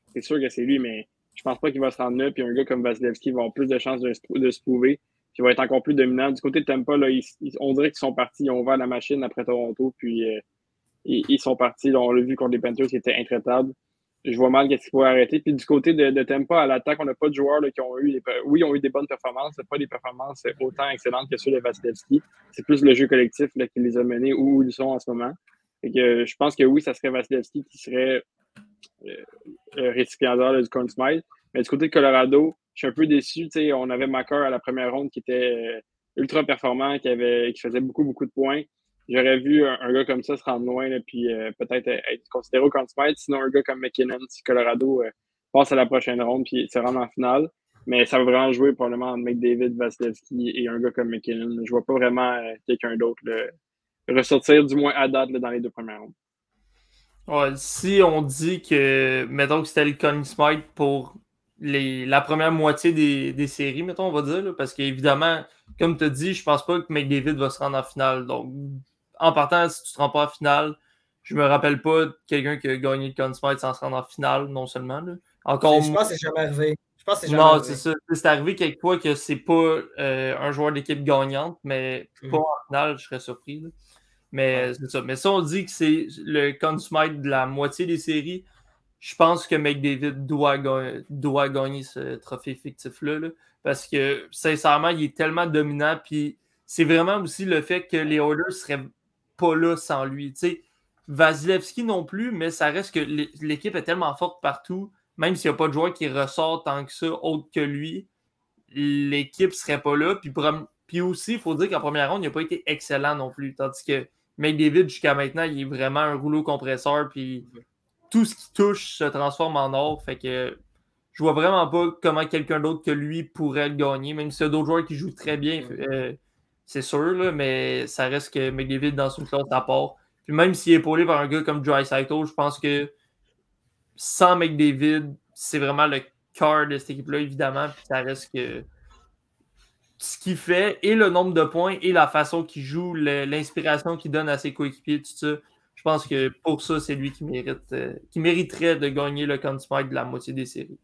c'est sûr que c'est lui, mais je pense pas qu'il va se rendre là. Puis un gars comme Vasilevski va avoir plus de chances de, se prouver. Puis il va être encore plus dominant. Du côté de Tampa, on dirait qu'ils sont partis. Ils ont ouvert la machine après Toronto. Puis euh, ils, sont partis. on l'a vu contre les Panthers qui étaient intraitables je vois mal qu'est-ce qu'il faut arrêter. Puis du côté de, de Tempa, à l'attaque, on n'a pas de joueurs qui ont eu, des, oui, ont eu des bonnes performances, pas des performances autant excellentes que ceux de Vasilevski. C'est plus le jeu collectif qui les a menés où ils sont en ce moment. que, je pense que oui, ça serait Vasilevski qui serait euh, récipiendaire du Conn Smythe. Mais du côté de Colorado, je suis un peu déçu. On avait Macker à la première ronde qui était ultra performant, qui, avait, qui faisait beaucoup, beaucoup de points. J'aurais vu un, gars comme ça se rendre loin, et puis peut-être être considéré au Smythe. Sinon, un gars comme McKinnon, si Colorado passe à la prochaine ronde puis se rend en finale. Mais ça va vraiment jouer probablement entre McDavid, Vasilevski et un gars comme McKinnon. Je vois pas vraiment euh, quelqu'un d'autre ressortir, du moins à date, dans les deux premières rondes. Si on dit que, mettons que c'était le Conn Smite pour les, la première moitié des, séries, mettons, on va dire, parce qu'évidemment, comme tu as dit, je pense pas que McDavid va se rendre en finale. Donc, en partant, si tu te rends pas en finale, je me rappelle pas de quelqu'un qui a gagné le Conn Smite sans se rendre en finale, non seulement. Encore... Je pense que c'est jamais arrivé. non, c'est ça. C'est arrivé quelquefois que c'est pas euh, un joueur d'équipe gagnante, mais mm. pas en finale, je serais surpris. Mais c'est ça. Mais si on dit que c'est le consumite de la moitié des séries, je pense que McDavid doit, doit gagner ce trophée fictif-là. parce que sincèrement, il est tellement dominant. Puis c'est vraiment aussi le fait que les Oilers seraient pas là sans lui. sais Vasilevski non plus, mais ça reste que l'équipe est tellement forte partout même s'il n'y a pas de joueur qui ressort tant que ça, autre que lui, l'équipe ne serait pas là. Puis, puis aussi, il faut dire qu'en première ronde, il n'a pas été excellent non plus. Tandis que McDavid, jusqu'à maintenant, il est vraiment un rouleau compresseur. Puis tout ce qui touche se transforme en or. Fait que je vois vraiment pas comment quelqu'un d'autre que lui pourrait le gagner. Même s'il y a d'autres joueurs qui jouent très bien, euh, c'est sûr, mais ça reste que McDavid dans une classe à part. Puis même s'il est épaulé par un gars comme Dry je pense que sans McDavid, c'est vraiment le cœur de cette équipe-là, évidemment. Puis ça reste que ce qu'il fait et le nombre de points et la façon qu'il joue, l'inspiration qu'il donne à ses coéquipiers, tout ça. Je pense que pour ça, c'est lui qui euh, mériterait de gagner le Conn de la moitié des séries.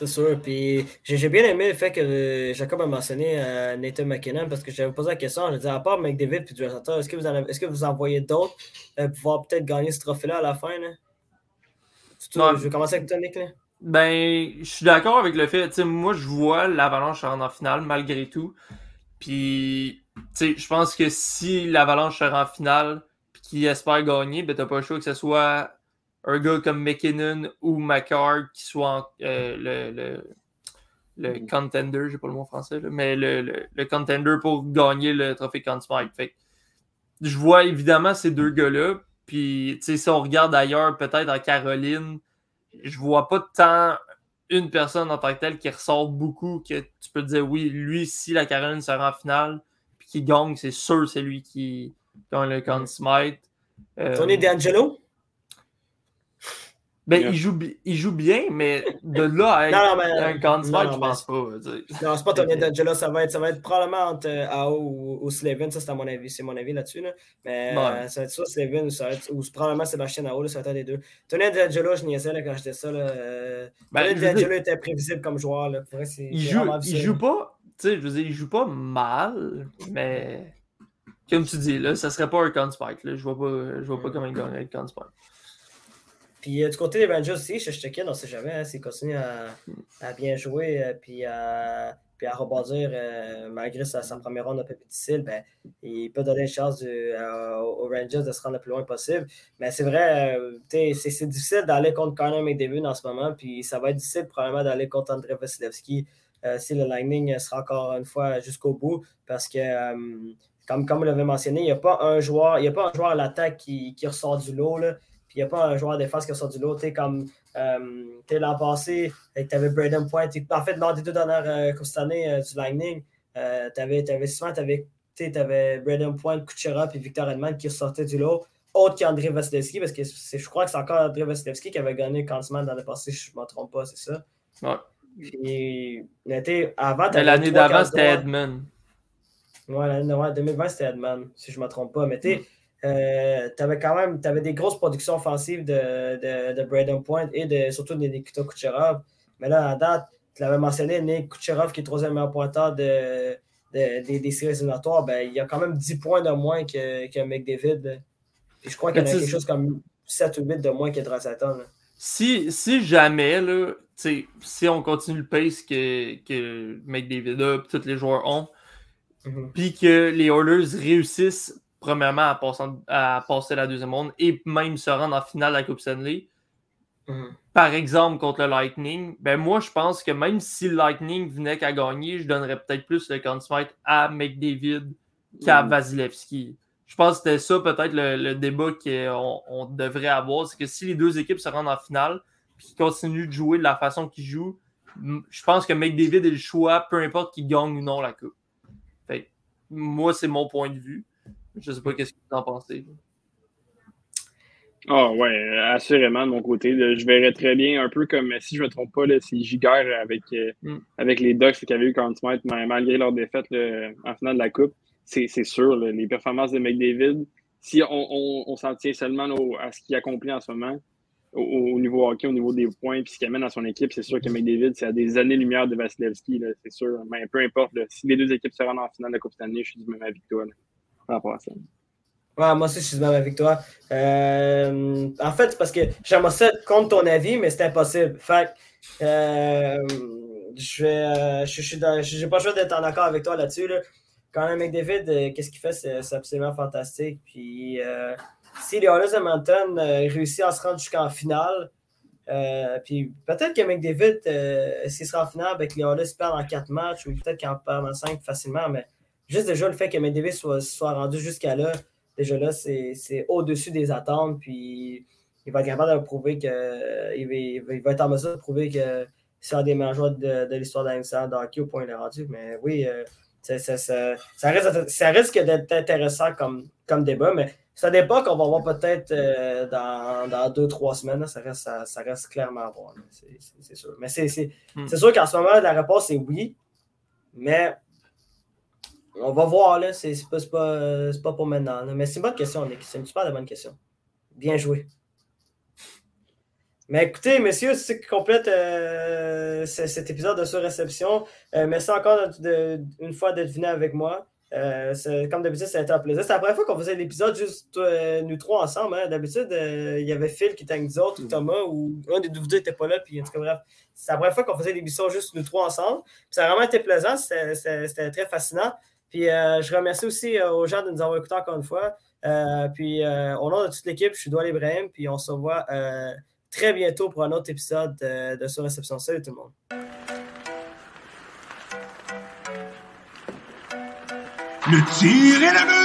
C'est sûr. Puis j'ai bien aimé le fait que euh, Jacob a mentionné euh, Nathan McKinnon parce que j'avais posé la question. Je disais, à part McDavid et Dresser, est-ce que vous en est-ce que vous en voyez d'autres pour pouvoir peut-être gagner ce trophée-là à la fin? Là? je vais commencer avec toi, Nick. Ben, je suis d'accord avec le fait, moi, je vois l'Avalanche en finale malgré tout. Puis, je pense que si l'Avalanche sera en finale puis qu'il espère gagner, ben, t'as pas le choix que ce soit un gars comme McKinnon ou McCarr qui soit euh, le, le, le mm. contender, j'ai pas le mot français, mais le, le, contender pour gagner le trophée Conn Fait je vois évidemment ces deux gars-là. Puis, tu sais, si on regarde ailleurs, peut-être en Caroline, je vois pas tant une personne en tant que telle qui ressort beaucoup que tu peux te dire oui, lui, si la Caroline sera en finale, puis qui gagne, c'est sûr c'est lui qui gagne le Conn Smite. Euh, Tony D'Angelo? Ben, il, joue, il joue bien, mais de là à être non, non, mais, un candidat, je pense pas. Non, c'est pas Tony D'Angelo, ça va être, ça va être probablement entre euh, AO ou, ou Slavin, ça c'est mon avis, c'est mon avis là-dessus. Là. Mais euh, ça va être soit Slavin ou, ça va être, ou probablement Sébastien AO, là, ça va être un des deux. Tony D'Angelo, je niaisais là, quand j'étais ça. Là, euh, ben, Tony D'Angelo était prévisible comme joueur. Là. Vrai, il, joue, il joue pas, tu sais, je veux dire, il joue pas mal, mais comme tu dis, là, ça serait pas un Con Spike. Là. Je vois pas, je vois pas comment il gagne avec Con Spike. Puis euh, du côté des Rangers aussi, je quitte, on ne sait jamais hein, s'il continue à, bien jouer euh, puis, à, rebondir euh, malgré sa, première ronde un peu difficile, ben, il peut donner une chance aux Rangers de se rendre le plus loin possible. Mais c'est vrai, c'est difficile d'aller contre Connor McDavid en ce moment, puis ça va être difficile probablement d'aller contre André Vasilevski si le Lightning sera encore une fois jusqu'au bout, parce que comme, comme vous l'avez mentionné, il n'y a pas un joueur, il y a pas un joueur à l'attaque qui, qui, ressort du lot. Là. Puis il n'y a pas un joueur de défense qui sort du lot. Tu comme euh, l'an passé, tu avais Braden Point. En fait, lors des deux dernières euh, année euh, du Lightning, euh, tu avais, avais souvent avais, avais Braden Point, Kucherov et Victor Edman qui sortaient du lot. Autre qu'André Vasilevski, parce que je crois que c'est encore André Vasilevski qui avait gagné Kanzman dans le passé, je ne me trompe pas, c'est ça? Ouais. Puis, avant, L'année d'avant, c'était Edman. Ouais, 2020, c'était Edman, si je ne me trompe pas. Mais tu sais, euh, tu avais quand même avais des grosses productions offensives de, de, de Braden Point et de, surtout de Nikita Kucherov. Mais là, à date, tu l'avais mentionné, Nick Kucherov, qui est troisième meilleur pointeur de, des séries éliminatoires, ben, il y a quand même 10 points de moins que, que McDavid. Et je crois qu'il y a quelque chose comme 7 ou 8 de moins que Drassaton. Si, si jamais, là, si on continue le pace que, que McDavid a et tous les joueurs ont, mm-hmm. puis que les Oilers réussissent premièrement, à passer, à passer la deuxième ronde et même se rendre en finale de la Coupe Stanley. Mhm. Par exemple, contre le Lightning, ben moi, je pense que même si le Lightning venait qu'à gagner, je donnerais peut-être plus le Conn Smythe à McDavid qu'à Mhm. Vasilevski. Je pense que c'était ça peut-être le, le débat qu'on on devrait avoir, c'est que si les deux équipes se rendent en finale puis qu'ils continuent de jouer de la façon qu'ils jouent, je pense que McDavid est le choix, peu importe qui gagne ou non la coupe. Fait moi, c'est mon point de vue. Je sais pas qu'est-ce que vous en pensez. Ah ouais, assurément de mon côté. là, je verrais très bien, un peu comme si je ne me trompe pas, c'est Giguère avec, euh, Mm. avec les Ducks qui avaient eu Smythe, mais malgré leur défaite là, en finale de la Coupe. C'est c'est sûr, là, les performances de McDavid, si on, on, on s'en tient seulement au- à ce qu'il accomplit en ce moment, au, au niveau hockey, au niveau des points, puis ce qu'il amène à son équipe, c'est sûr que McDavid, c'est à des années-lumière de Vasilevski, c'est sûr. Mais peu importe, si les deux équipes se rendent en finale de la Coupe Stanley, je suis du même avis que toi par. Ouais, moi aussi, je suis même avec toi. Euh, en fait, c'est parce que j'aimerais ça contre ton avis, mais c'est impossible. Fait euh, je vais, euh, je, pas le choix d'être en accord avec toi là-dessus. Là. Quand même, McDavid, qu'est-ce qu'il fait, c'est absolument fantastique. Puis, si les Oilers de euh, réussissent à se rendre jusqu'en finale, puis peut-être que McDavid, s'il sera en finale, que les Oilers perdent en quatre matchs, ou peut-être qu'ils en perdent en cinq facilement, mais juste déjà le fait que McDavid soit, soit rendu jusqu'à là, déjà là, c'est au-dessus des attentes. Puis il va être capable de prouver que. Il va, il être en mesure de prouver que c'est un des meilleurs joueurs de, de l'histoire de la hockey au point il est rendu. Mais oui, euh, ça, ça- ça- ça risque, ça risque d'être intéressant comme, comme débat. Mais un débat qu'on va voir peut-être euh, dans, dans deux, trois semaines. là. Ça, reste, ça, ça reste clairement à voir. C'est- sûr. Mais Hmm. c'est sûr qu'en ce moment, la réponse est oui. Mais on va voir, là. C'est pas, pas, euh, pas pour maintenant. là. Mais c'est une bonne question, Nick. C'est une super de bonne question. Bien joué. Mais écoutez, messieurs, c'est ce qui complète euh, ce- cet épisode de Surréception. Euh, merci encore de- de- une fois d'être venu avec moi. Euh, comme d'habitude, ça a été un plaisir. C'est la première fois qu'on faisait l'épisode juste nous trois ensemble. hein. D'habitude, il y avait Phil qui était avec nous autres, ou Thomas, ou un des deux n'était pas là. Puis, en tout cas, bref, c'est la première fois qu'on faisait l'émission juste nous trois ensemble. Puis ça a vraiment été plaisant. C'était très fascinant. Puis euh, je remercie aussi euh, aux gens de nous avoir écoutés encore une fois. Euh, puis euh, au nom de toute l'équipe, je suis Doual Ibrahim. Puis on se revoit euh, très bientôt pour un autre épisode de, de Sur Réception. Salut tout le monde. Le tir est le but!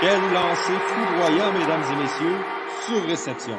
Quel lancer foudroyant, mesdames et messieurs, sur réception.